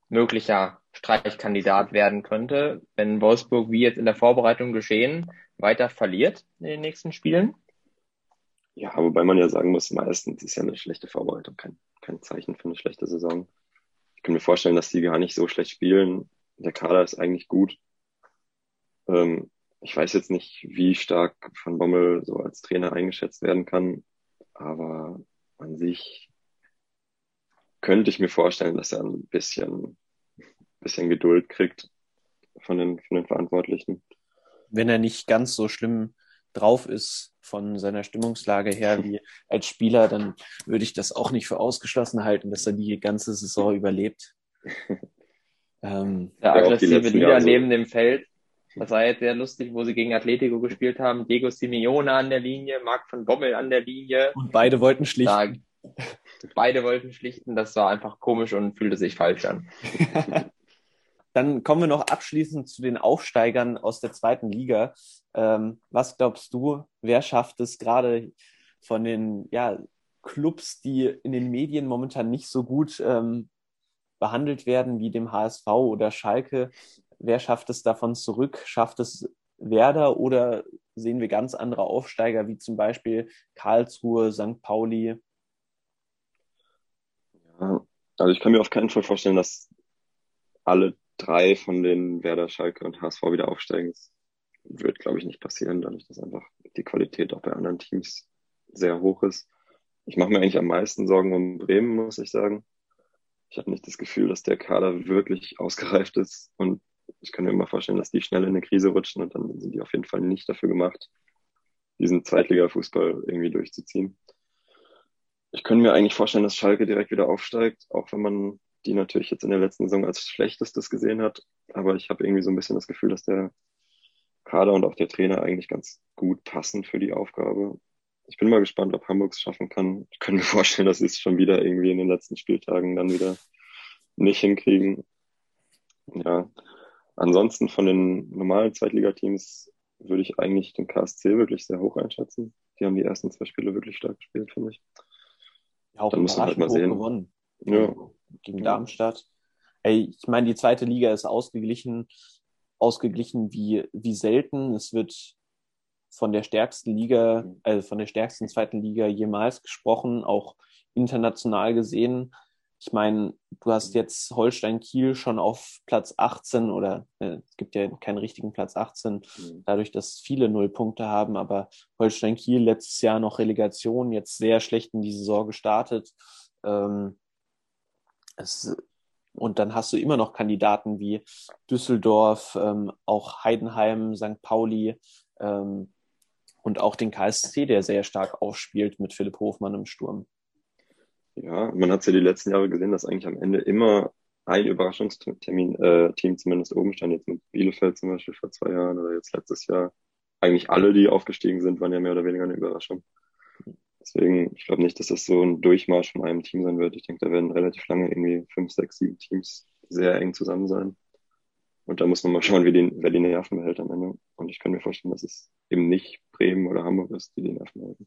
möglicher Streichkandidat werden könnte, wenn Wolfsburg, wie jetzt in der Vorbereitung geschehen, weiter verliert in den nächsten Spielen? Ja, wobei man ja sagen muss, meistens ist ja eine schlechte Vorbereitung kein, kein Zeichen für eine schlechte Saison kann mir vorstellen, dass die gar nicht so schlecht spielen. Der Kader ist eigentlich gut. Ähm, ich weiß jetzt nicht, wie stark Van Bommel so als Trainer eingeschätzt werden kann, aber an sich könnte ich mir vorstellen, dass er ein bisschen, bisschen Geduld kriegt von den, von den Verantwortlichen. Wenn er nicht ganz so schlimm drauf ist von seiner Stimmungslage her wie als Spieler, dann würde ich das auch nicht für ausgeschlossen halten, dass er die ganze Saison überlebt. ähm, Der aggressive Leader neben dem Feld, das war jetzt sehr lustig, wo sie gegen Atletico gespielt haben. Diego Simeone an der Linie, Marc von Bommel an der Linie. Und beide wollten schlichten. Da, beide wollten schlichten. Das war einfach komisch und fühlte sich falsch an. Dann kommen wir noch abschließend zu den Aufsteigern aus der zweiten Liga. Ähm, was glaubst du, wer schafft es gerade von den ja, Clubs, die in den Medien momentan nicht so gut ähm, behandelt werden wie dem HSV oder Schalke, wer schafft es davon zurück? Schafft es Werder oder sehen wir ganz andere Aufsteiger wie zum Beispiel Karlsruhe, St. Pauli? Ja, also ich kann mir auf keinen Fall vorstellen, dass alle drei von den Werder, Schalke und HSV wieder aufsteigen. Das wird, glaube ich, nicht passieren, dadurch, dass einfach die Qualität auch bei anderen Teams sehr hoch ist. Ich mache mir eigentlich am meisten Sorgen um Bremen, muss ich sagen. Ich habe nicht das Gefühl, dass der Kader wirklich ausgereift ist und ich kann mir immer vorstellen, dass die schnell in eine Krise rutschen und dann sind die auf jeden Fall nicht dafür gemacht, diesen Zweitliga-Fußball irgendwie durchzuziehen. Ich könnte mir eigentlich vorstellen, dass Schalke direkt wieder aufsteigt, auch wenn man die natürlich jetzt in der letzten Saison als schlechtestes gesehen hat. Aber ich habe irgendwie so ein bisschen das Gefühl, dass der Kader und auch der Trainer eigentlich ganz gut passen für die Aufgabe. Ich bin mal gespannt, ob Hamburg es schaffen kann. Ich könnte mir vorstellen, dass sie es schon wieder irgendwie in den letzten Spieltagen dann wieder nicht hinkriegen. Ja, Ansonsten von den normalen Zweitligateams würde ich eigentlich den KSC wirklich sehr hoch einschätzen. Die haben die ersten zwei Spiele wirklich stark gespielt, finde ich. Ja, auch Dann muss man halt mal sehen. gewonnen. Ja. Gegen Darmstadt. Ey, ich meine, die zweite Liga ist ausgeglichen, ausgeglichen wie, wie selten. Es wird von der stärksten Liga, also von der stärksten zweiten Liga jemals gesprochen, auch international gesehen ich meine, du hast jetzt Holstein Kiel schon auf Platz 18 oder äh, es gibt ja keinen richtigen Platz 18, mhm. dadurch, dass viele Nullpunkte haben, aber Holstein Kiel letztes Jahr noch Relegation, jetzt sehr schlecht in die Saison gestartet. Ähm, es, und dann hast du immer noch Kandidaten wie Düsseldorf, ähm, auch Heidenheim, St. Pauli ähm, und auch den KSC, der sehr stark aufspielt mit Philipp Hofmann im Sturm. Ja, man hat es ja die letzten Jahre gesehen, dass eigentlich am Ende immer ein Überraschungsteam äh, Team zumindest oben stand, jetzt mit Bielefeld zum Beispiel vor zwei Jahren oder jetzt letztes Jahr. Eigentlich alle, die aufgestiegen sind, waren ja mehr oder weniger eine Überraschung. Deswegen, ich glaube nicht, dass das so ein Durchmarsch von einem Team sein wird. Ich denke, da werden relativ lange irgendwie fünf, sechs, sieben Teams sehr eng zusammen sein. Und da muss man mal schauen, wie die, wer die Nerven behält am Ende. Und ich kann mir vorstellen, dass es eben nicht Bremen oder Hamburg ist, die die Nerven halten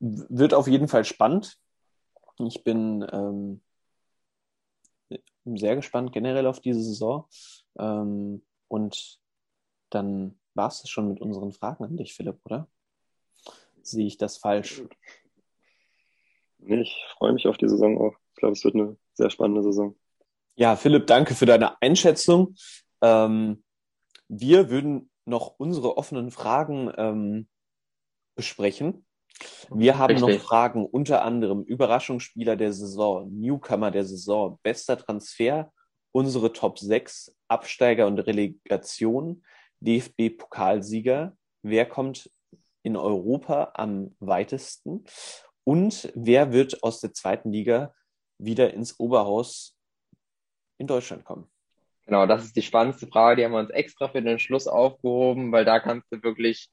wird auf jeden Fall spannend. Ich bin ähm, sehr gespannt generell auf diese Saison. Ähm, und dann war es schon mit unseren Fragen an dich, Philipp, oder? Sehe ich das falsch? Nee, ich freue mich auf die Saison auch. Ich glaube, es wird eine sehr spannende Saison. Ja, Philipp, danke für deine Einschätzung. Ähm, wir würden noch unsere offenen Fragen ähm, besprechen. Wir haben Richtig. noch Fragen, unter anderem Überraschungsspieler der Saison, Newcomer der Saison, bester Transfer, unsere Top 6, Absteiger und Relegation, DFB-Pokalsieger, wer kommt in Europa am weitesten und wer wird aus der zweiten Liga wieder ins Oberhaus in Deutschland kommen? Genau, das ist die spannendste Frage, die haben wir uns extra für den Schluss aufgehoben, weil da kannst du wirklich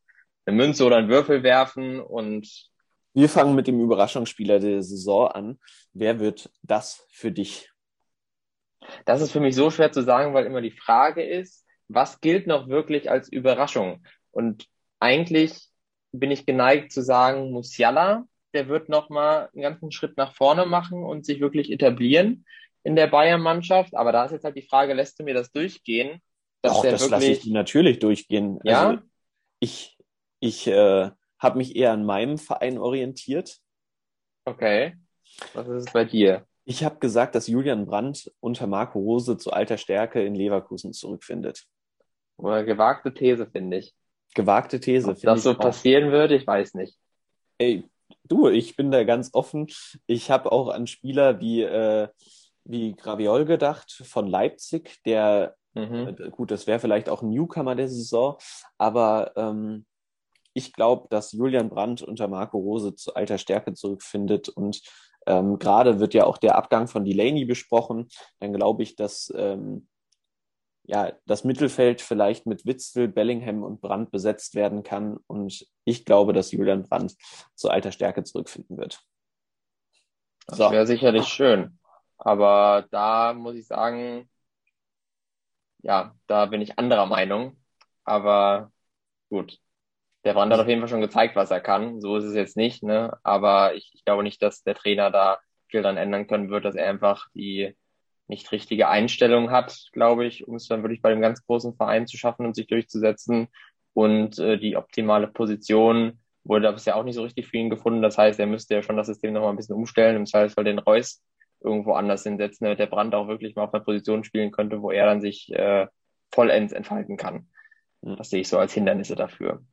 eine Münze oder einen Würfel werfen und wir fangen mit dem Überraschungsspieler der Saison an. Wer wird das für dich? Das ist für mich so schwer zu sagen, weil immer die Frage ist, was gilt noch wirklich als Überraschung? Und eigentlich bin ich geneigt zu sagen, Musiala, der wird noch mal einen ganzen Schritt nach vorne machen und sich wirklich etablieren in der Bayern-Mannschaft. Aber da ist jetzt halt die Frage, lässt du mir das durchgehen? Dass Doch, das wirklich... lasse ich natürlich durchgehen. Ja. Also ich ich äh, habe mich eher an meinem Verein orientiert. Okay. Was ist es bei dir? Ich habe gesagt, dass Julian Brandt unter Marco Rose zu alter Stärke in Leverkusen zurückfindet. Oder gewagte These, finde ich. Gewagte These. Ob das so auch. passieren würde, ich weiß nicht. Ey, du, ich bin da ganz offen. Ich habe auch an Spieler wie, äh, wie Graviol gedacht von Leipzig, der, mhm. äh, gut, das wäre vielleicht auch ein Newcomer der Saison, aber ähm, ich glaube, dass Julian Brandt unter Marco Rose zu alter Stärke zurückfindet und ähm, Gerade wird ja auch der Abgang von Delaney besprochen. Dann glaube ich, dass ähm, ja, das Mittelfeld vielleicht mit Witzel, Bellingham und Brandt besetzt werden kann. Und ich glaube, dass Julian Brandt zu alter Stärke zurückfinden wird. Das so. wäre sicherlich schön. Aber da muss ich sagen, ja, da bin ich anderer Meinung. Aber gut, der Brand hat auf jeden Fall schon gezeigt, was er kann. So ist es jetzt nicht, ne? Aber ich, ich glaube nicht, dass der Trainer da viel dann ändern können wird, dass er einfach die nicht richtige Einstellung hat, glaube ich, um es dann wirklich bei dem ganz großen Verein zu schaffen und sich durchzusetzen. Und äh, die optimale Position wurde da bisher auch nicht so richtig für ihn gefunden. Das heißt, er müsste ja schon das System nochmal ein bisschen umstellen. Im Zweifelsfall den Reus irgendwo anders hinsetzen, damit der Brand auch wirklich mal auf einer Position spielen könnte, wo er dann sich äh, vollends entfalten kann. Das sehe ich so als Hindernisse dafür.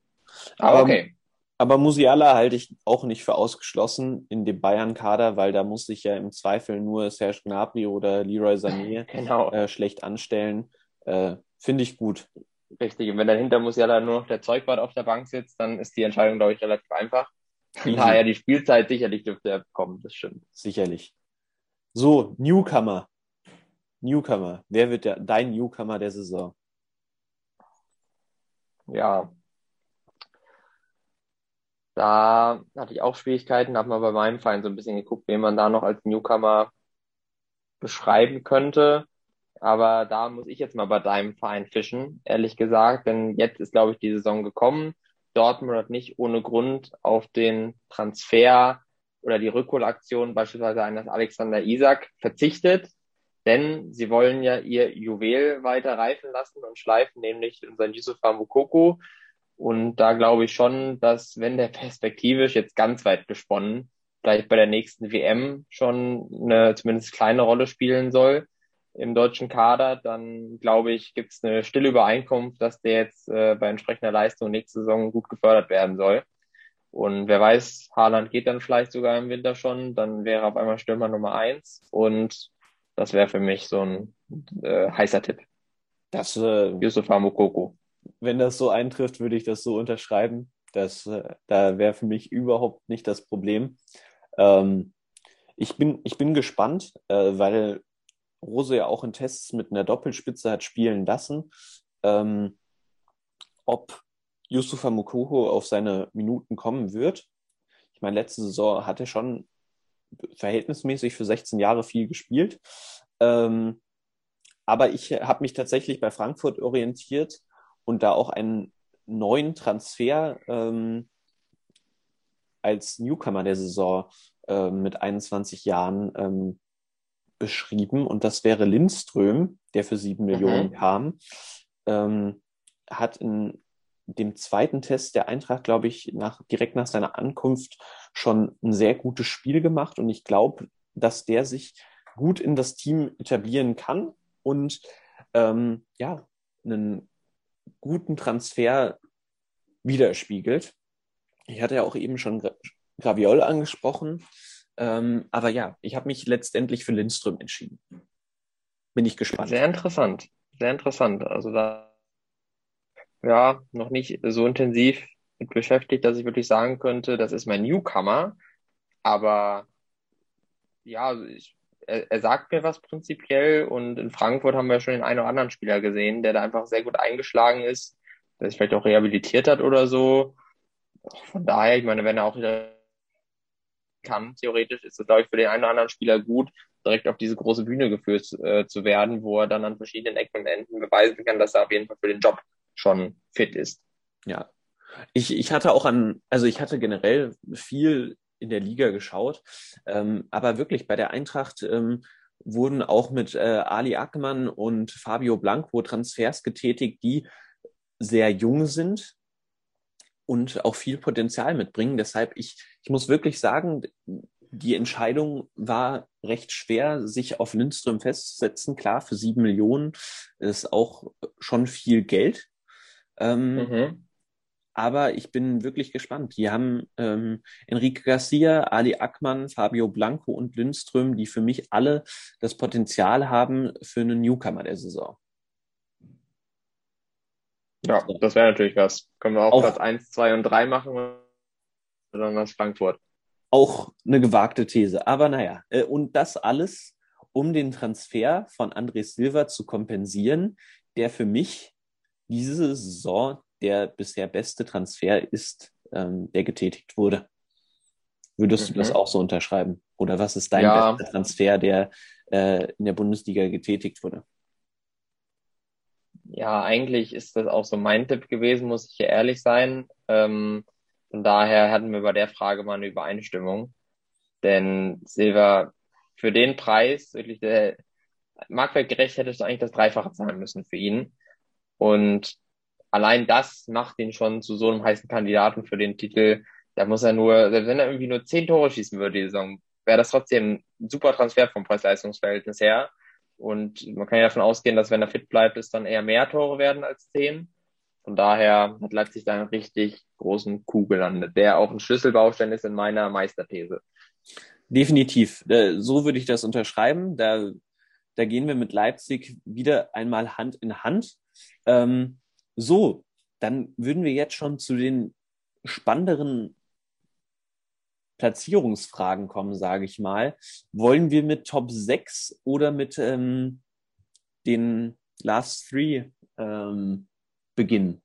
Aber okay. Aber Musiala halte ich auch nicht für ausgeschlossen in dem Bayern-Kader, weil da muss sich ja im Zweifel nur Serge Gnabry oder Leroy Sané genau. äh, schlecht anstellen. Äh, Finde ich gut. Richtig, und wenn dahinter Musiala nur noch der Zeugwart auf der Bank sitzt, dann ist die Entscheidung, glaube ich, relativ einfach. Von daher die Spielzeit sicherlich dürfte er bekommen, das stimmt. Sicherlich. So, Newcomer. Newcomer. Wer wird der, dein Newcomer der Saison? Ja, da hatte ich auch Schwierigkeiten, habe mal bei meinem Verein so ein bisschen geguckt, wen man da noch als Newcomer beschreiben könnte. Aber da muss ich jetzt mal bei deinem Verein fischen, ehrlich gesagt, denn jetzt ist, glaube ich, die Saison gekommen. Dortmund hat nicht ohne Grund auf den Transfer oder die Rückholaktion beispielsweise eines Alexander Isak verzichtet, denn sie wollen ja ihr Juwel weiter reifen lassen und schleifen, nämlich unseren Yusufa Mukoko, und da glaube ich schon, dass wenn der perspektivisch jetzt ganz weit gesponnen, vielleicht bei der nächsten WM schon eine zumindest kleine Rolle spielen soll im deutschen Kader, dann glaube ich, gibt es eine stille Übereinkunft, dass der jetzt äh, bei entsprechender Leistung nächste Saison gut gefördert werden soll. Und wer weiß, Haaland geht dann vielleicht sogar im Winter schon, dann wäre auf einmal Stürmer Nummer eins. Und das wäre für mich so ein äh, heißer Tipp. Das äh, Yusuf Mokoko wenn das so eintrifft, würde ich das so unterschreiben. Das, äh, da wäre für mich überhaupt nicht das Problem. Ähm, ich, bin, ich bin gespannt, äh, weil Rose ja auch in Tests mit einer Doppelspitze hat spielen lassen, ähm, ob Yusufa Mukoko auf seine Minuten kommen wird. Ich meine, letzte Saison hat er schon verhältnismäßig für 16 Jahre viel gespielt. Ähm, aber ich habe mich tatsächlich bei Frankfurt orientiert und da auch einen neuen Transfer ähm, als Newcomer der Saison äh, mit 21 Jahren ähm, beschrieben. Und das wäre Lindström, der für sieben mhm. Millionen kam. Ähm, hat in dem zweiten Test der Eintracht, glaube ich, nach, direkt nach seiner Ankunft schon ein sehr gutes Spiel gemacht. Und ich glaube, dass der sich gut in das Team etablieren kann und ähm, ja, einen guten Transfer widerspiegelt. Ich hatte ja auch eben schon Graviol angesprochen. Ähm, aber ja, ich habe mich letztendlich für Lindström entschieden. Bin ich gespannt. Sehr interessant. Sehr interessant. Also da ja noch nicht so intensiv mit beschäftigt, dass ich wirklich sagen könnte, das ist mein Newcomer. Aber ja, ich er, er sagt mir was prinzipiell und in Frankfurt haben wir schon den einen oder anderen Spieler gesehen, der da einfach sehr gut eingeschlagen ist, der sich vielleicht auch rehabilitiert hat oder so. Von daher, ich meine, wenn er auch wieder kann, theoretisch ist es, glaube ich, für den einen oder anderen Spieler gut, direkt auf diese große Bühne geführt äh, zu werden, wo er dann an verschiedenen Ecken und Enden beweisen kann, dass er auf jeden Fall für den Job schon fit ist. Ja. Ich, ich hatte auch an, also ich hatte generell viel in der Liga geschaut. Ähm, aber wirklich bei der Eintracht ähm, wurden auch mit äh, Ali Ackmann und Fabio Blanco Transfers getätigt, die sehr jung sind und auch viel Potenzial mitbringen. Deshalb, ich, ich muss wirklich sagen, die Entscheidung war recht schwer, sich auf Lindström festzusetzen. Klar, für sieben Millionen ist auch schon viel Geld. Ähm, mhm. Aber ich bin wirklich gespannt. Die haben ähm, Enrique Garcia, Ali Ackmann, Fabio Blanco und Lindström, die für mich alle das Potenzial haben für einen Newcomer der Saison. Ja, das wäre natürlich was. Können wir auch, auch Platz 1, 2 und 3 machen oder dann was Frankfurt. Auch eine gewagte These. Aber naja, äh, und das alles, um den Transfer von André Silva zu kompensieren, der für mich diese Saison der bisher beste Transfer ist, ähm, der getätigt wurde. Würdest mhm. du das mhm. auch so unterschreiben? Oder was ist dein ja. bester Transfer, der äh, in der Bundesliga getätigt wurde? Ja, eigentlich ist das auch so mein Tipp gewesen, muss ich hier ehrlich sein. Ähm, von daher hatten wir bei der Frage mal eine Übereinstimmung. Denn Silva für den Preis, wirklich der marktwertgerecht hättest du eigentlich das Dreifache zahlen müssen für ihn. Und allein das macht ihn schon zu so einem heißen Kandidaten für den Titel. Da muss er nur, selbst wenn er irgendwie nur zehn Tore schießen würde die Saison, wäre das trotzdem ein super Transfer vom Preis-Leistungs-Verhältnis her. Und man kann ja davon ausgehen, dass wenn er fit bleibt, es dann eher mehr Tore werden als zehn. Von daher hat Leipzig da einen richtig großen Coup gelandet, der auch ein Schlüsselbaustein ist in meiner Meisterthese. Definitiv. Äh, so würde ich das unterschreiben. Da, da gehen wir mit Leipzig wieder einmal Hand in Hand. Ähm, so, dann würden wir jetzt schon zu den spannenderen Platzierungsfragen kommen, sage ich mal. Wollen wir mit Top 6 oder mit ähm, den Last Three ähm, beginnen?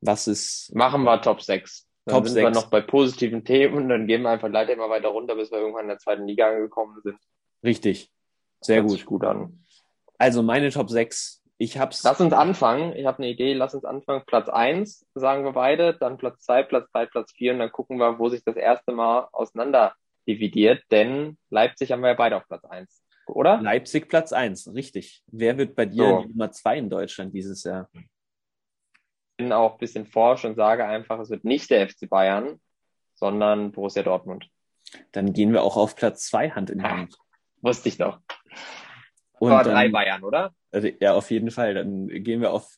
Was ist. Machen wir Top 6. Dann Top sind 6. wir noch bei positiven Themen dann gehen wir einfach leider immer weiter runter, bis wir irgendwann in der zweiten Liga angekommen sind. Richtig. Sehr gut. gut an. Also meine Top 6 ich hab's. Lass uns anfangen. Ich habe eine Idee. Lass uns anfangen. Platz eins sagen wir beide, dann Platz zwei, Platz drei, Platz vier und dann gucken wir, wo sich das erste Mal auseinander dividiert. Denn Leipzig haben wir ja beide auf Platz eins, oder? Leipzig Platz eins, richtig. Wer wird bei dir so. die Nummer zwei in Deutschland dieses Jahr? Ich bin auch ein bisschen forsch und sage einfach, es wird nicht der FC Bayern, sondern Borussia Dortmund. Dann gehen wir auch auf Platz zwei Hand in Hand. Wusste ich doch. Und War drei Bayern, oder? Also, ja, auf jeden Fall. Dann gehen wir auf,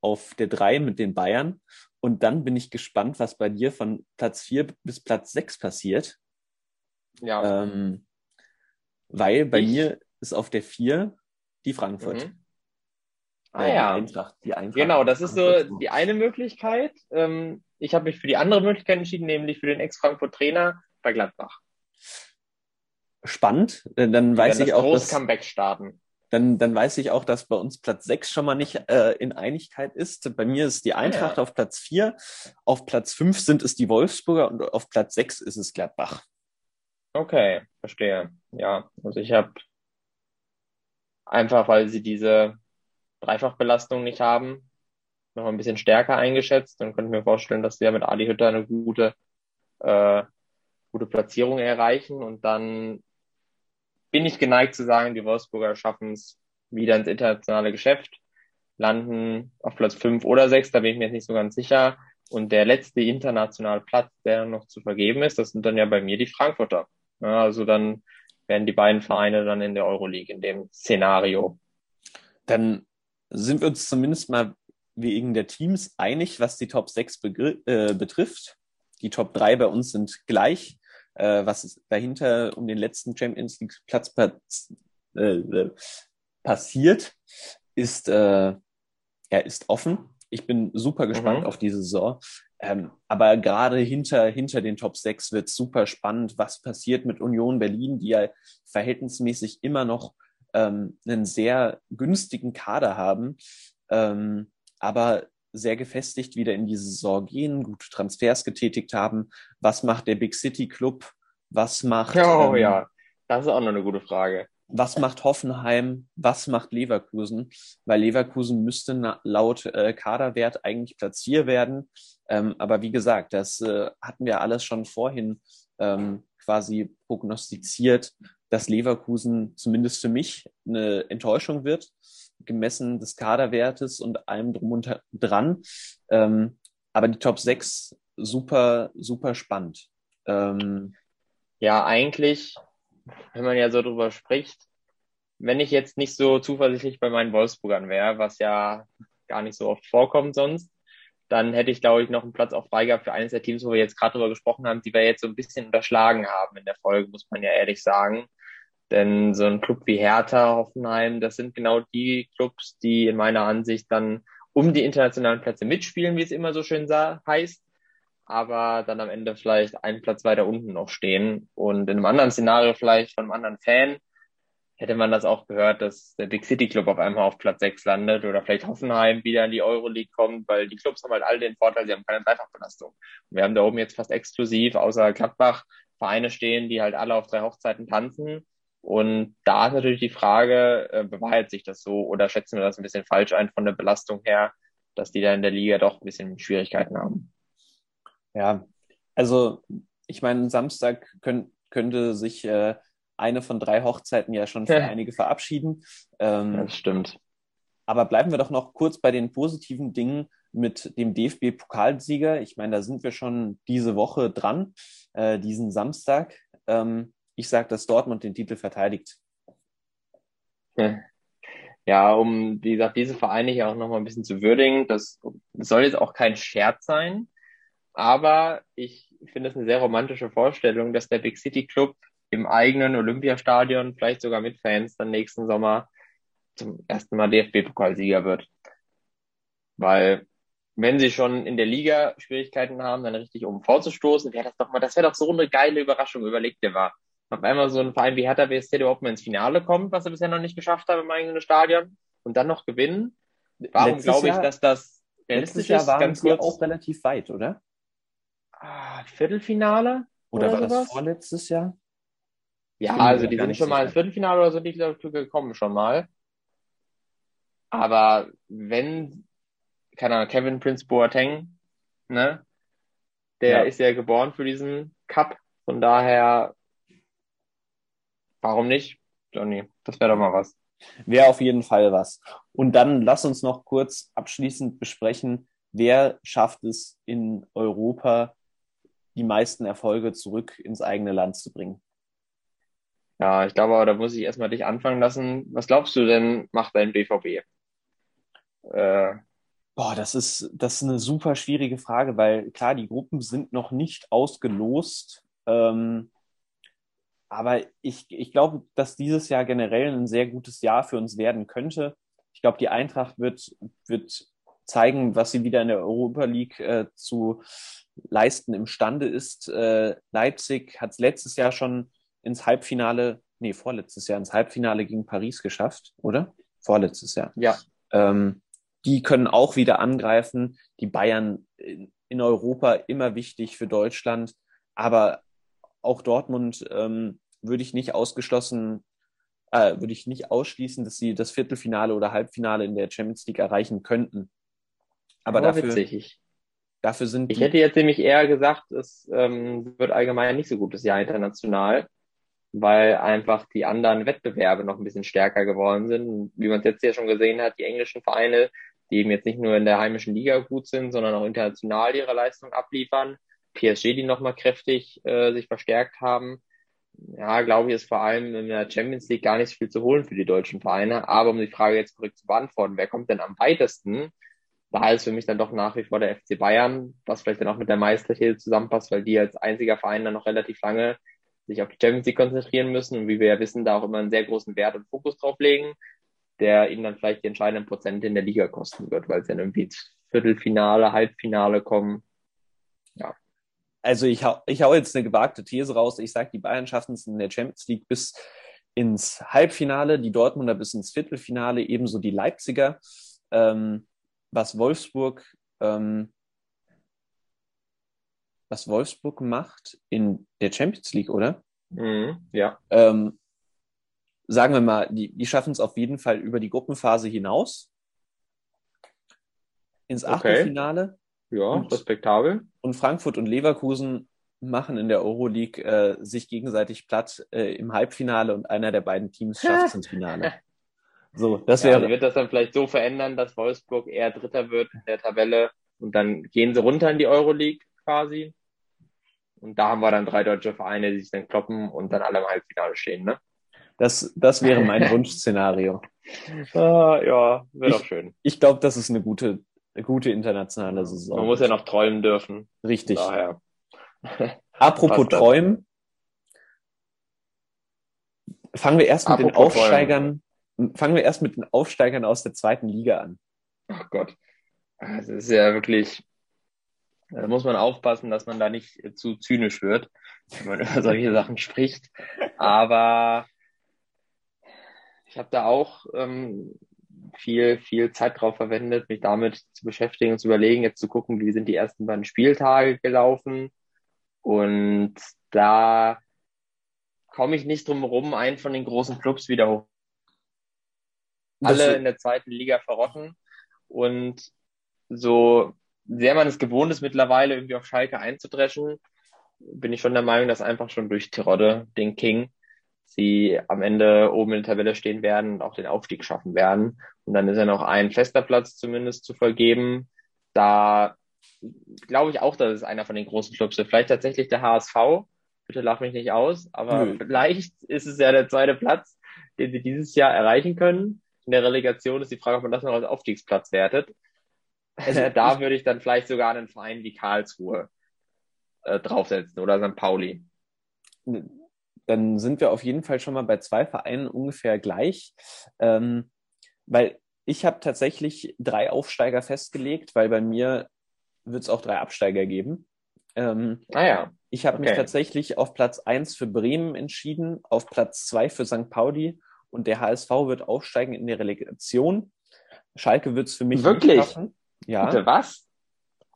auf der drei mit den Bayern. Und dann bin ich gespannt, was bei dir von Platz vier bis Platz sechs passiert. Ja. Ähm, weil bei ich. mir ist auf der vier die Frankfurt. Mhm. Ah ja. Die Eintracht, die Eintracht. Genau, das ist so die eine Möglichkeit. Ähm, ich habe mich für die andere Möglichkeit entschieden, nämlich für den Ex-Frankfurt-Trainer bei Gladbach spannend. Dann weiß ich auch, dass Comeback starten. Dann, dann weiß ich auch, dass bei uns Platz 6 schon mal nicht äh, in Einigkeit ist. Bei mir ist die Eintracht ja. auf Platz 4, auf Platz 5 sind es die Wolfsburger und auf Platz 6 ist es Gladbach. Okay, verstehe. Ja, also ich habe einfach, weil sie diese Dreifachbelastung nicht haben, noch ein bisschen stärker eingeschätzt und könnte mir vorstellen, dass ja mit Adi Hütter eine gute, äh, gute Platzierung erreichen und dann bin ich geneigt zu sagen, die Wolfsburger schaffen es wieder ins internationale Geschäft, landen auf Platz fünf oder sechs, da bin ich mir jetzt nicht so ganz sicher. Und der letzte internationale Platz, der noch zu vergeben ist, das sind dann ja bei mir die Frankfurter. Ja, also dann werden die beiden Vereine dann in der Euroleague in dem Szenario. Dann sind wir uns zumindest mal wegen der Teams einig, was die Top 6 äh, betrifft. Die Top 3 bei uns sind gleich äh, was dahinter um den letzten Champions League Platz äh, äh, passiert, ist, äh, er ist offen. Ich bin super gespannt mhm. auf diese Saison. Ähm, aber gerade hinter, hinter den Top 6 wird super spannend, was passiert mit Union Berlin, die ja verhältnismäßig immer noch ähm, einen sehr günstigen Kader haben, ähm, aber sehr gefestigt wieder in die Saison gehen, gute Transfers getätigt haben. Was macht der Big City Club? Was macht. Oh ähm, ja, das ist auch noch eine gute Frage. Was macht Hoffenheim? Was macht Leverkusen? Weil Leverkusen müsste laut äh, Kaderwert eigentlich Platz 4 werden. Ähm, aber wie gesagt, das äh, hatten wir alles schon vorhin ähm, quasi prognostiziert, dass Leverkusen zumindest für mich eine Enttäuschung wird, gemessen des Kaderwertes und allem drum und dran. Ähm, aber die Top 6 super, super spannend. Ähm, Ja, eigentlich, wenn man ja so drüber spricht, wenn ich jetzt nicht so zuversichtlich bei meinen Wolfsburgern wäre, was ja gar nicht so oft vorkommt sonst, dann hätte ich, glaube ich, noch einen Platz auch frei gehabt für eines der Teams, wo wir jetzt gerade drüber gesprochen haben, die wir jetzt so ein bisschen unterschlagen haben in der Folge, muss man ja ehrlich sagen. Denn so ein Club wie Hertha, Hoffenheim, das sind genau die Clubs, die in meiner Ansicht dann um die internationalen Plätze mitspielen, wie es immer so schön heißt, aber dann am Ende vielleicht einen Platz weiter unten noch stehen und in einem anderen Szenario vielleicht von einem anderen Fan hätte man das auch gehört, dass der Big City Club auf einmal auf Platz 6 landet oder vielleicht Hoffenheim wieder in die Euroleague kommt, weil die Clubs haben halt alle den Vorteil, sie haben keine Dreifachbelastung. wir haben da oben jetzt fast exklusiv außer Gladbach Vereine stehen, die halt alle auf drei Hochzeiten tanzen. Und da ist natürlich die Frage, äh, bewahrheit sich das so oder schätzen wir das ein bisschen falsch ein von der Belastung her, dass die da in der Liga doch ein bisschen Schwierigkeiten haben? Ja, also ich meine, Samstag könnt, könnte sich äh, eine von drei Hochzeiten ja schon für einige verabschieden. Ähm, das stimmt. Aber bleiben wir doch noch kurz bei den positiven Dingen mit dem DFB-Pokalsieger. Ich meine, da sind wir schon diese Woche dran, äh, diesen Samstag. Ähm, ich sage, dass Dortmund den Titel verteidigt. Ja. um, wie gesagt, diese Vereine hier auch nochmal ein bisschen zu würdigen, das soll jetzt auch kein Scherz sein, aber ich finde es eine sehr romantische Vorstellung, dass der Big City Club im eigenen Olympiastadion, vielleicht sogar mit Fans, dann nächsten Sommer zum ersten Mal DFB-Pokalsieger wird. Weil wenn sie schon in der Liga Schwierigkeiten haben, dann richtig um vorzustoßen, wäre das doch mal, das wäre doch so eine geile Überraschung, überlegt dir mal. Auf einmal so ein Verein wie Hertha BSC, überhaupt mal ins Finale kommt, was er bisher noch nicht geschafft hat im eigenen Stadion, und dann noch gewinnen. Warum glaube ich, dass das letztes Jahr waren ganz kurz, auch relativ weit, oder? Ah, Viertelfinale? Oder, oder war sowas? das vorletztes Jahr? Ja, also die sind schon mal ins Viertelfinale oder so die gekommen schon mal. Aber wenn, keine Ahnung, Kevin Prince Boateng, ne, der ja. ist ja geboren für diesen Cup. Von daher, warum nicht? Johnny, das wäre doch mal was. Wäre auf jeden Fall was. Und dann lass uns noch kurz abschließend besprechen, wer schafft es in Europa, die meisten Erfolge zurück ins eigene Land zu bringen? Ja, ich glaube, da muss ich erstmal dich anfangen lassen. Was glaubst du denn, macht dein BVB? Äh, Boah, das ist, das ist eine super schwierige Frage, weil klar, die Gruppen sind noch nicht ausgelost. Ähm, aber ich, ich glaube, dass dieses Jahr generell ein sehr gutes Jahr für uns werden könnte. Ich glaube, die Eintracht wird, wird zeigen, was sie wieder in der Europa League äh, zu leisten imstande ist. Äh, Leipzig hat es letztes Jahr schon ins Halbfinale, nee, vorletztes Jahr ins Halbfinale gegen Paris geschafft, oder? Vorletztes Jahr. Ja. Ähm, die können auch wieder angreifen. Die Bayern in Europa immer wichtig für Deutschland, aber auch Dortmund ähm, würde ich nicht ausgeschlossen, äh, würde ich nicht ausschließen, dass sie das Viertelfinale oder Halbfinale in der Champions League erreichen könnten. Aber, aber dafür, witzig. dafür sind ich hätte jetzt nämlich eher gesagt, es ähm, wird allgemein nicht so gutes Jahr international weil einfach die anderen Wettbewerbe noch ein bisschen stärker geworden sind. Wie man es jetzt ja schon gesehen hat, die englischen Vereine, die eben jetzt nicht nur in der heimischen Liga gut sind, sondern auch international ihre Leistung abliefern. PSG, die nochmal kräftig äh, sich verstärkt haben. Ja, glaube ich, ist vor allem in der Champions League gar nicht so viel zu holen für die deutschen Vereine. Aber um die Frage jetzt zurück zu beantworten, wer kommt denn am weitesten? Da ist für mich dann doch nach wie vor der FC Bayern, was vielleicht dann auch mit der Meistertitel zusammenpasst, weil die als einziger Verein dann noch relativ lange sich auf die Champions League konzentrieren müssen und wie wir ja wissen, da auch immer einen sehr großen Wert und Fokus drauf legen, der ihnen dann vielleicht die entscheidenden Prozente in der Liga kosten wird, weil es dann irgendwie Viertelfinale, Halbfinale kommen. Also ich hau, ich hau jetzt eine gewagte These raus. Ich sage, die Bayern schaffen es in der Champions League bis ins Halbfinale, die Dortmunder bis ins Viertelfinale, ebenso die Leipziger. Ähm, was Wolfsburg ähm, was Wolfsburg macht in der Champions League, oder? Mhm, ja. Ähm, sagen wir mal, die, die schaffen es auf jeden Fall über die Gruppenphase hinaus. Ins Achtelfinale. Okay. Ja, und, respektabel. Und Frankfurt und Leverkusen machen in der Euroleague äh, sich gegenseitig platt äh, im Halbfinale und einer der beiden Teams schafft es ins Finale. So, das wäre. Ja, wird das dann vielleicht so verändern, dass Wolfsburg eher Dritter wird in der Tabelle und dann gehen sie runter in die Euroleague quasi? Und da haben wir dann drei deutsche Vereine, die sich dann kloppen und dann alle im Halbfinale stehen, ne? Das, das wäre mein Wunschszenario. Ah, ja, wäre doch schön. Ich glaube, das ist eine gute, eine gute internationale Saison. Man muss ja noch träumen dürfen. Richtig. Daher. Apropos. Träumen. Fangen wir erst mit den Apropos Aufsteigern, fangen wir erst mit den Aufsteigern aus der zweiten Liga an. Ach Gott. Das ist ja wirklich, da muss man aufpassen, dass man da nicht zu zynisch wird, wenn man über solche Sachen spricht. Aber ich habe da auch ähm, viel, viel Zeit drauf verwendet, mich damit zu beschäftigen und zu überlegen, jetzt zu gucken, wie sind die ersten beiden Spieltage gelaufen. Und da komme ich nicht drum herum, einen von den großen Clubs wieder hoch. Alle in der zweiten Liga verrotten. Und so sehr man es gewohnt ist, mittlerweile irgendwie auf Schalke einzudreschen, bin ich schon der Meinung, dass einfach schon durch Terodde, den King, sie am Ende oben in der Tabelle stehen werden und auch den Aufstieg schaffen werden. Und dann ist ja noch ein fester Platz zumindest zu vergeben. Da glaube ich auch, dass es einer von den großen Clubs ist. Vielleicht tatsächlich der HSV. Bitte lach mich nicht aus, aber Nö. vielleicht ist es ja der zweite Platz, den sie dieses Jahr erreichen können. In der Relegation ist die Frage, ob man das noch als Aufstiegsplatz wertet. Also da würde ich dann vielleicht sogar einen Verein wie Karlsruhe äh, draufsetzen oder St. Pauli. Dann sind wir auf jeden Fall schon mal bei zwei Vereinen ungefähr gleich. Ähm, weil ich habe tatsächlich drei Aufsteiger festgelegt, weil bei mir wird es auch drei Absteiger geben. Ähm, Naja, Ich habe mich Okay. tatsächlich auf Platz 1 für Bremen entschieden, auf Platz 2 für St. Pauli und der HSV wird aufsteigen in der Relegation. Schalke wird es für mich Wirklich? nicht schaffen. Ja, Bitte, was?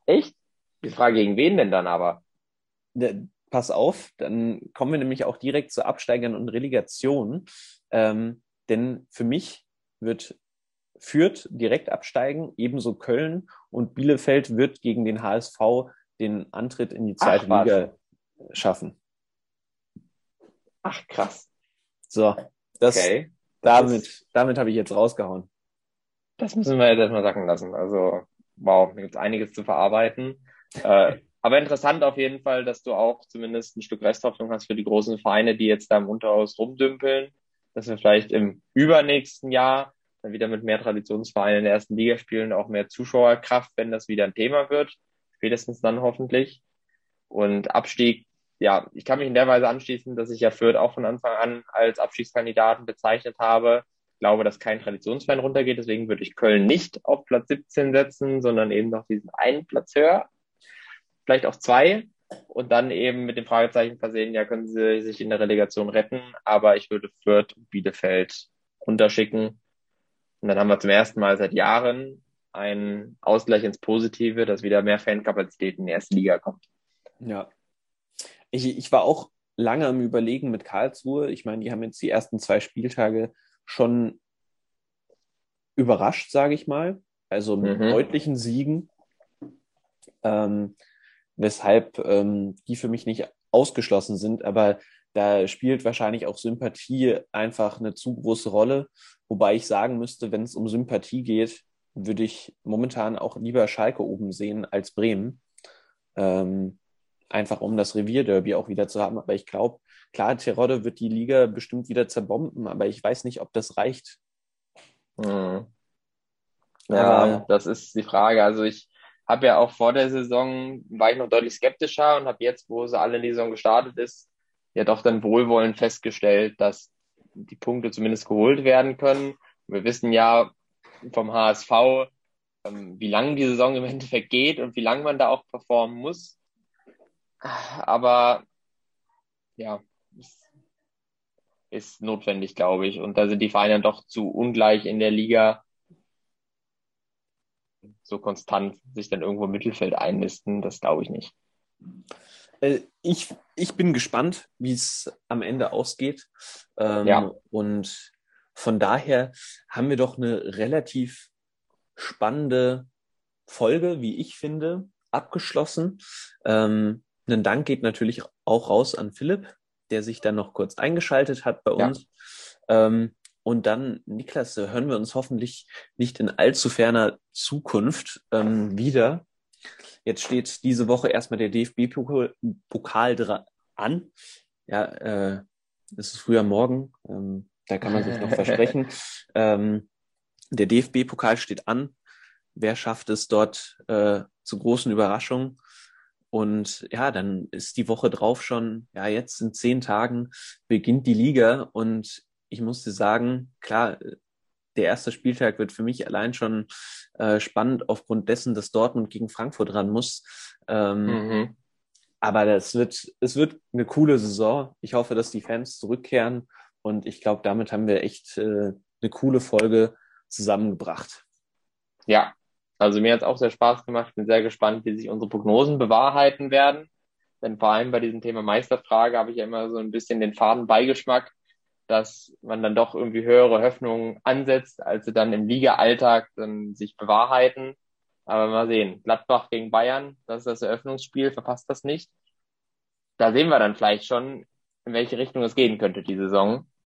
Echt? Die Frage, gegen wen denn dann aber? Pass auf, dann kommen wir nämlich auch direkt zu Absteigern und Relegation. Ähm, denn für mich wird Fürth direkt absteigen, ebenso Köln und Bielefeld wird gegen den HSV den Antritt in die zweite Ach. Liga schaffen. Ach, krass. So, das, Okay. damit, damit habe ich jetzt rausgehauen. Das müssen wir jetzt erstmal sacken lassen. Also, wow, da gibt es einiges zu verarbeiten. Äh, aber interessant auf jeden Fall, dass du auch zumindest ein Stück Resthoffnung hast für die großen Vereine, die jetzt da im Unterhaus rumdümpeln, dass wir vielleicht im übernächsten Jahr dann wieder mit mehr Traditionsvereinen in der ersten Liga spielen, auch mehr Zuschauerkraft, wenn das wieder ein Thema wird. Spätestens dann hoffentlich. Und Abstieg, ja, ich kann mich in der Weise anschließen, dass ich ja Fürth auch von Anfang an als Abstiegskandidaten bezeichnet habe. Ich glaube, dass kein Traditionsverein runtergeht, deswegen würde ich Köln nicht auf Platz 17 setzen, sondern eben noch diesen einen Platz höher. Vielleicht auch zwei. Und dann eben mit dem Fragezeichen versehen, ja, können sie sich in der Relegation retten, aber ich würde Fürth und Bielefeld runterschicken. Und dann haben wir zum ersten Mal seit Jahren einen Ausgleich ins Positive, dass wieder mehr Fankapazität in die erste Liga kommt. Ja. Ich, ich war auch lange am Überlegen mit Karlsruhe. Ich meine, die haben jetzt die ersten zwei Spieltage schon überrascht, sage ich mal. Also mit Mhm. deutlichen Siegen. Ähm, weshalb ähm, die für mich nicht ausgeschlossen sind. Aber da spielt wahrscheinlich auch Sympathie einfach eine zu große Rolle. Wobei ich sagen müsste, wenn es um Sympathie geht, würde ich momentan auch lieber Schalke oben sehen als Bremen. Ähm, einfach um das Revierderby auch wieder zu haben. Aber ich glaube, klar, Terodde wird die Liga bestimmt wieder zerbomben, aber ich weiß nicht, ob das reicht. Mhm. Aber- Ja, das ist die Frage. Also ich habe ja auch vor der Saison, war ich noch deutlich skeptischer und habe jetzt, wo sie alle in die Saison gestartet ist, ja doch dann wohlwollend festgestellt, dass die Punkte zumindest geholt werden können. Wir wissen ja vom HSV, ähm, wie lang die Saison im Endeffekt geht und wie lange man da auch performen muss. Aber ja, ist, notwendig, glaube ich. Und da sind die Vereine doch zu ungleich in der Liga, so konstant sich dann irgendwo im Mittelfeld einnisten. Das glaube ich nicht. Äh, ich, ich bin gespannt, wie es am Ende ausgeht. Ähm, Ja. Und von daher haben wir doch eine relativ spannende Folge, wie ich finde, abgeschlossen. Ähm, ein Dank geht natürlich auch raus an Philipp, der sich dann noch kurz eingeschaltet hat bei Ja. uns. Ähm, und dann, Niklas, hören wir uns hoffentlich nicht in allzu ferner Zukunft ähm, wieder. Jetzt steht diese Woche erstmal der DFB-Pokal dran an. Ja, äh, es ist früher Morgen, ähm, da kann man sich noch versprechen. Ähm, der DFB-Pokal steht an. Wer schafft es dort äh, zu großen Überraschungen? Und ja, dann ist die Woche drauf schon, ja, jetzt in zehn Tagen beginnt die Liga und ich musste sagen, klar, der erste Spieltag wird für mich allein schon äh, spannend aufgrund dessen, dass Dortmund gegen Frankfurt ran muss. Ähm, mhm. Aber das wird, es wird eine coole Saison. Ich hoffe, dass die Fans zurückkehren und ich glaube, damit haben wir echt äh, eine coole Folge zusammengebracht. Ja, also mir hat es auch sehr Spaß gemacht. Ich bin sehr gespannt, wie sich unsere Prognosen bewahrheiten werden. Denn vor allem bei diesem Thema Meisterfrage habe ich ja immer so ein bisschen den faden Beigeschmack, dass man dann doch irgendwie höhere Hoffnungen ansetzt, als sie dann im Liga-Alltag dann sich bewahrheiten. Aber mal sehen. Gladbach gegen Bayern, das ist das Eröffnungsspiel, verpasst das nicht. Da sehen wir dann vielleicht schon, in welche Richtung es gehen könnte die Saison.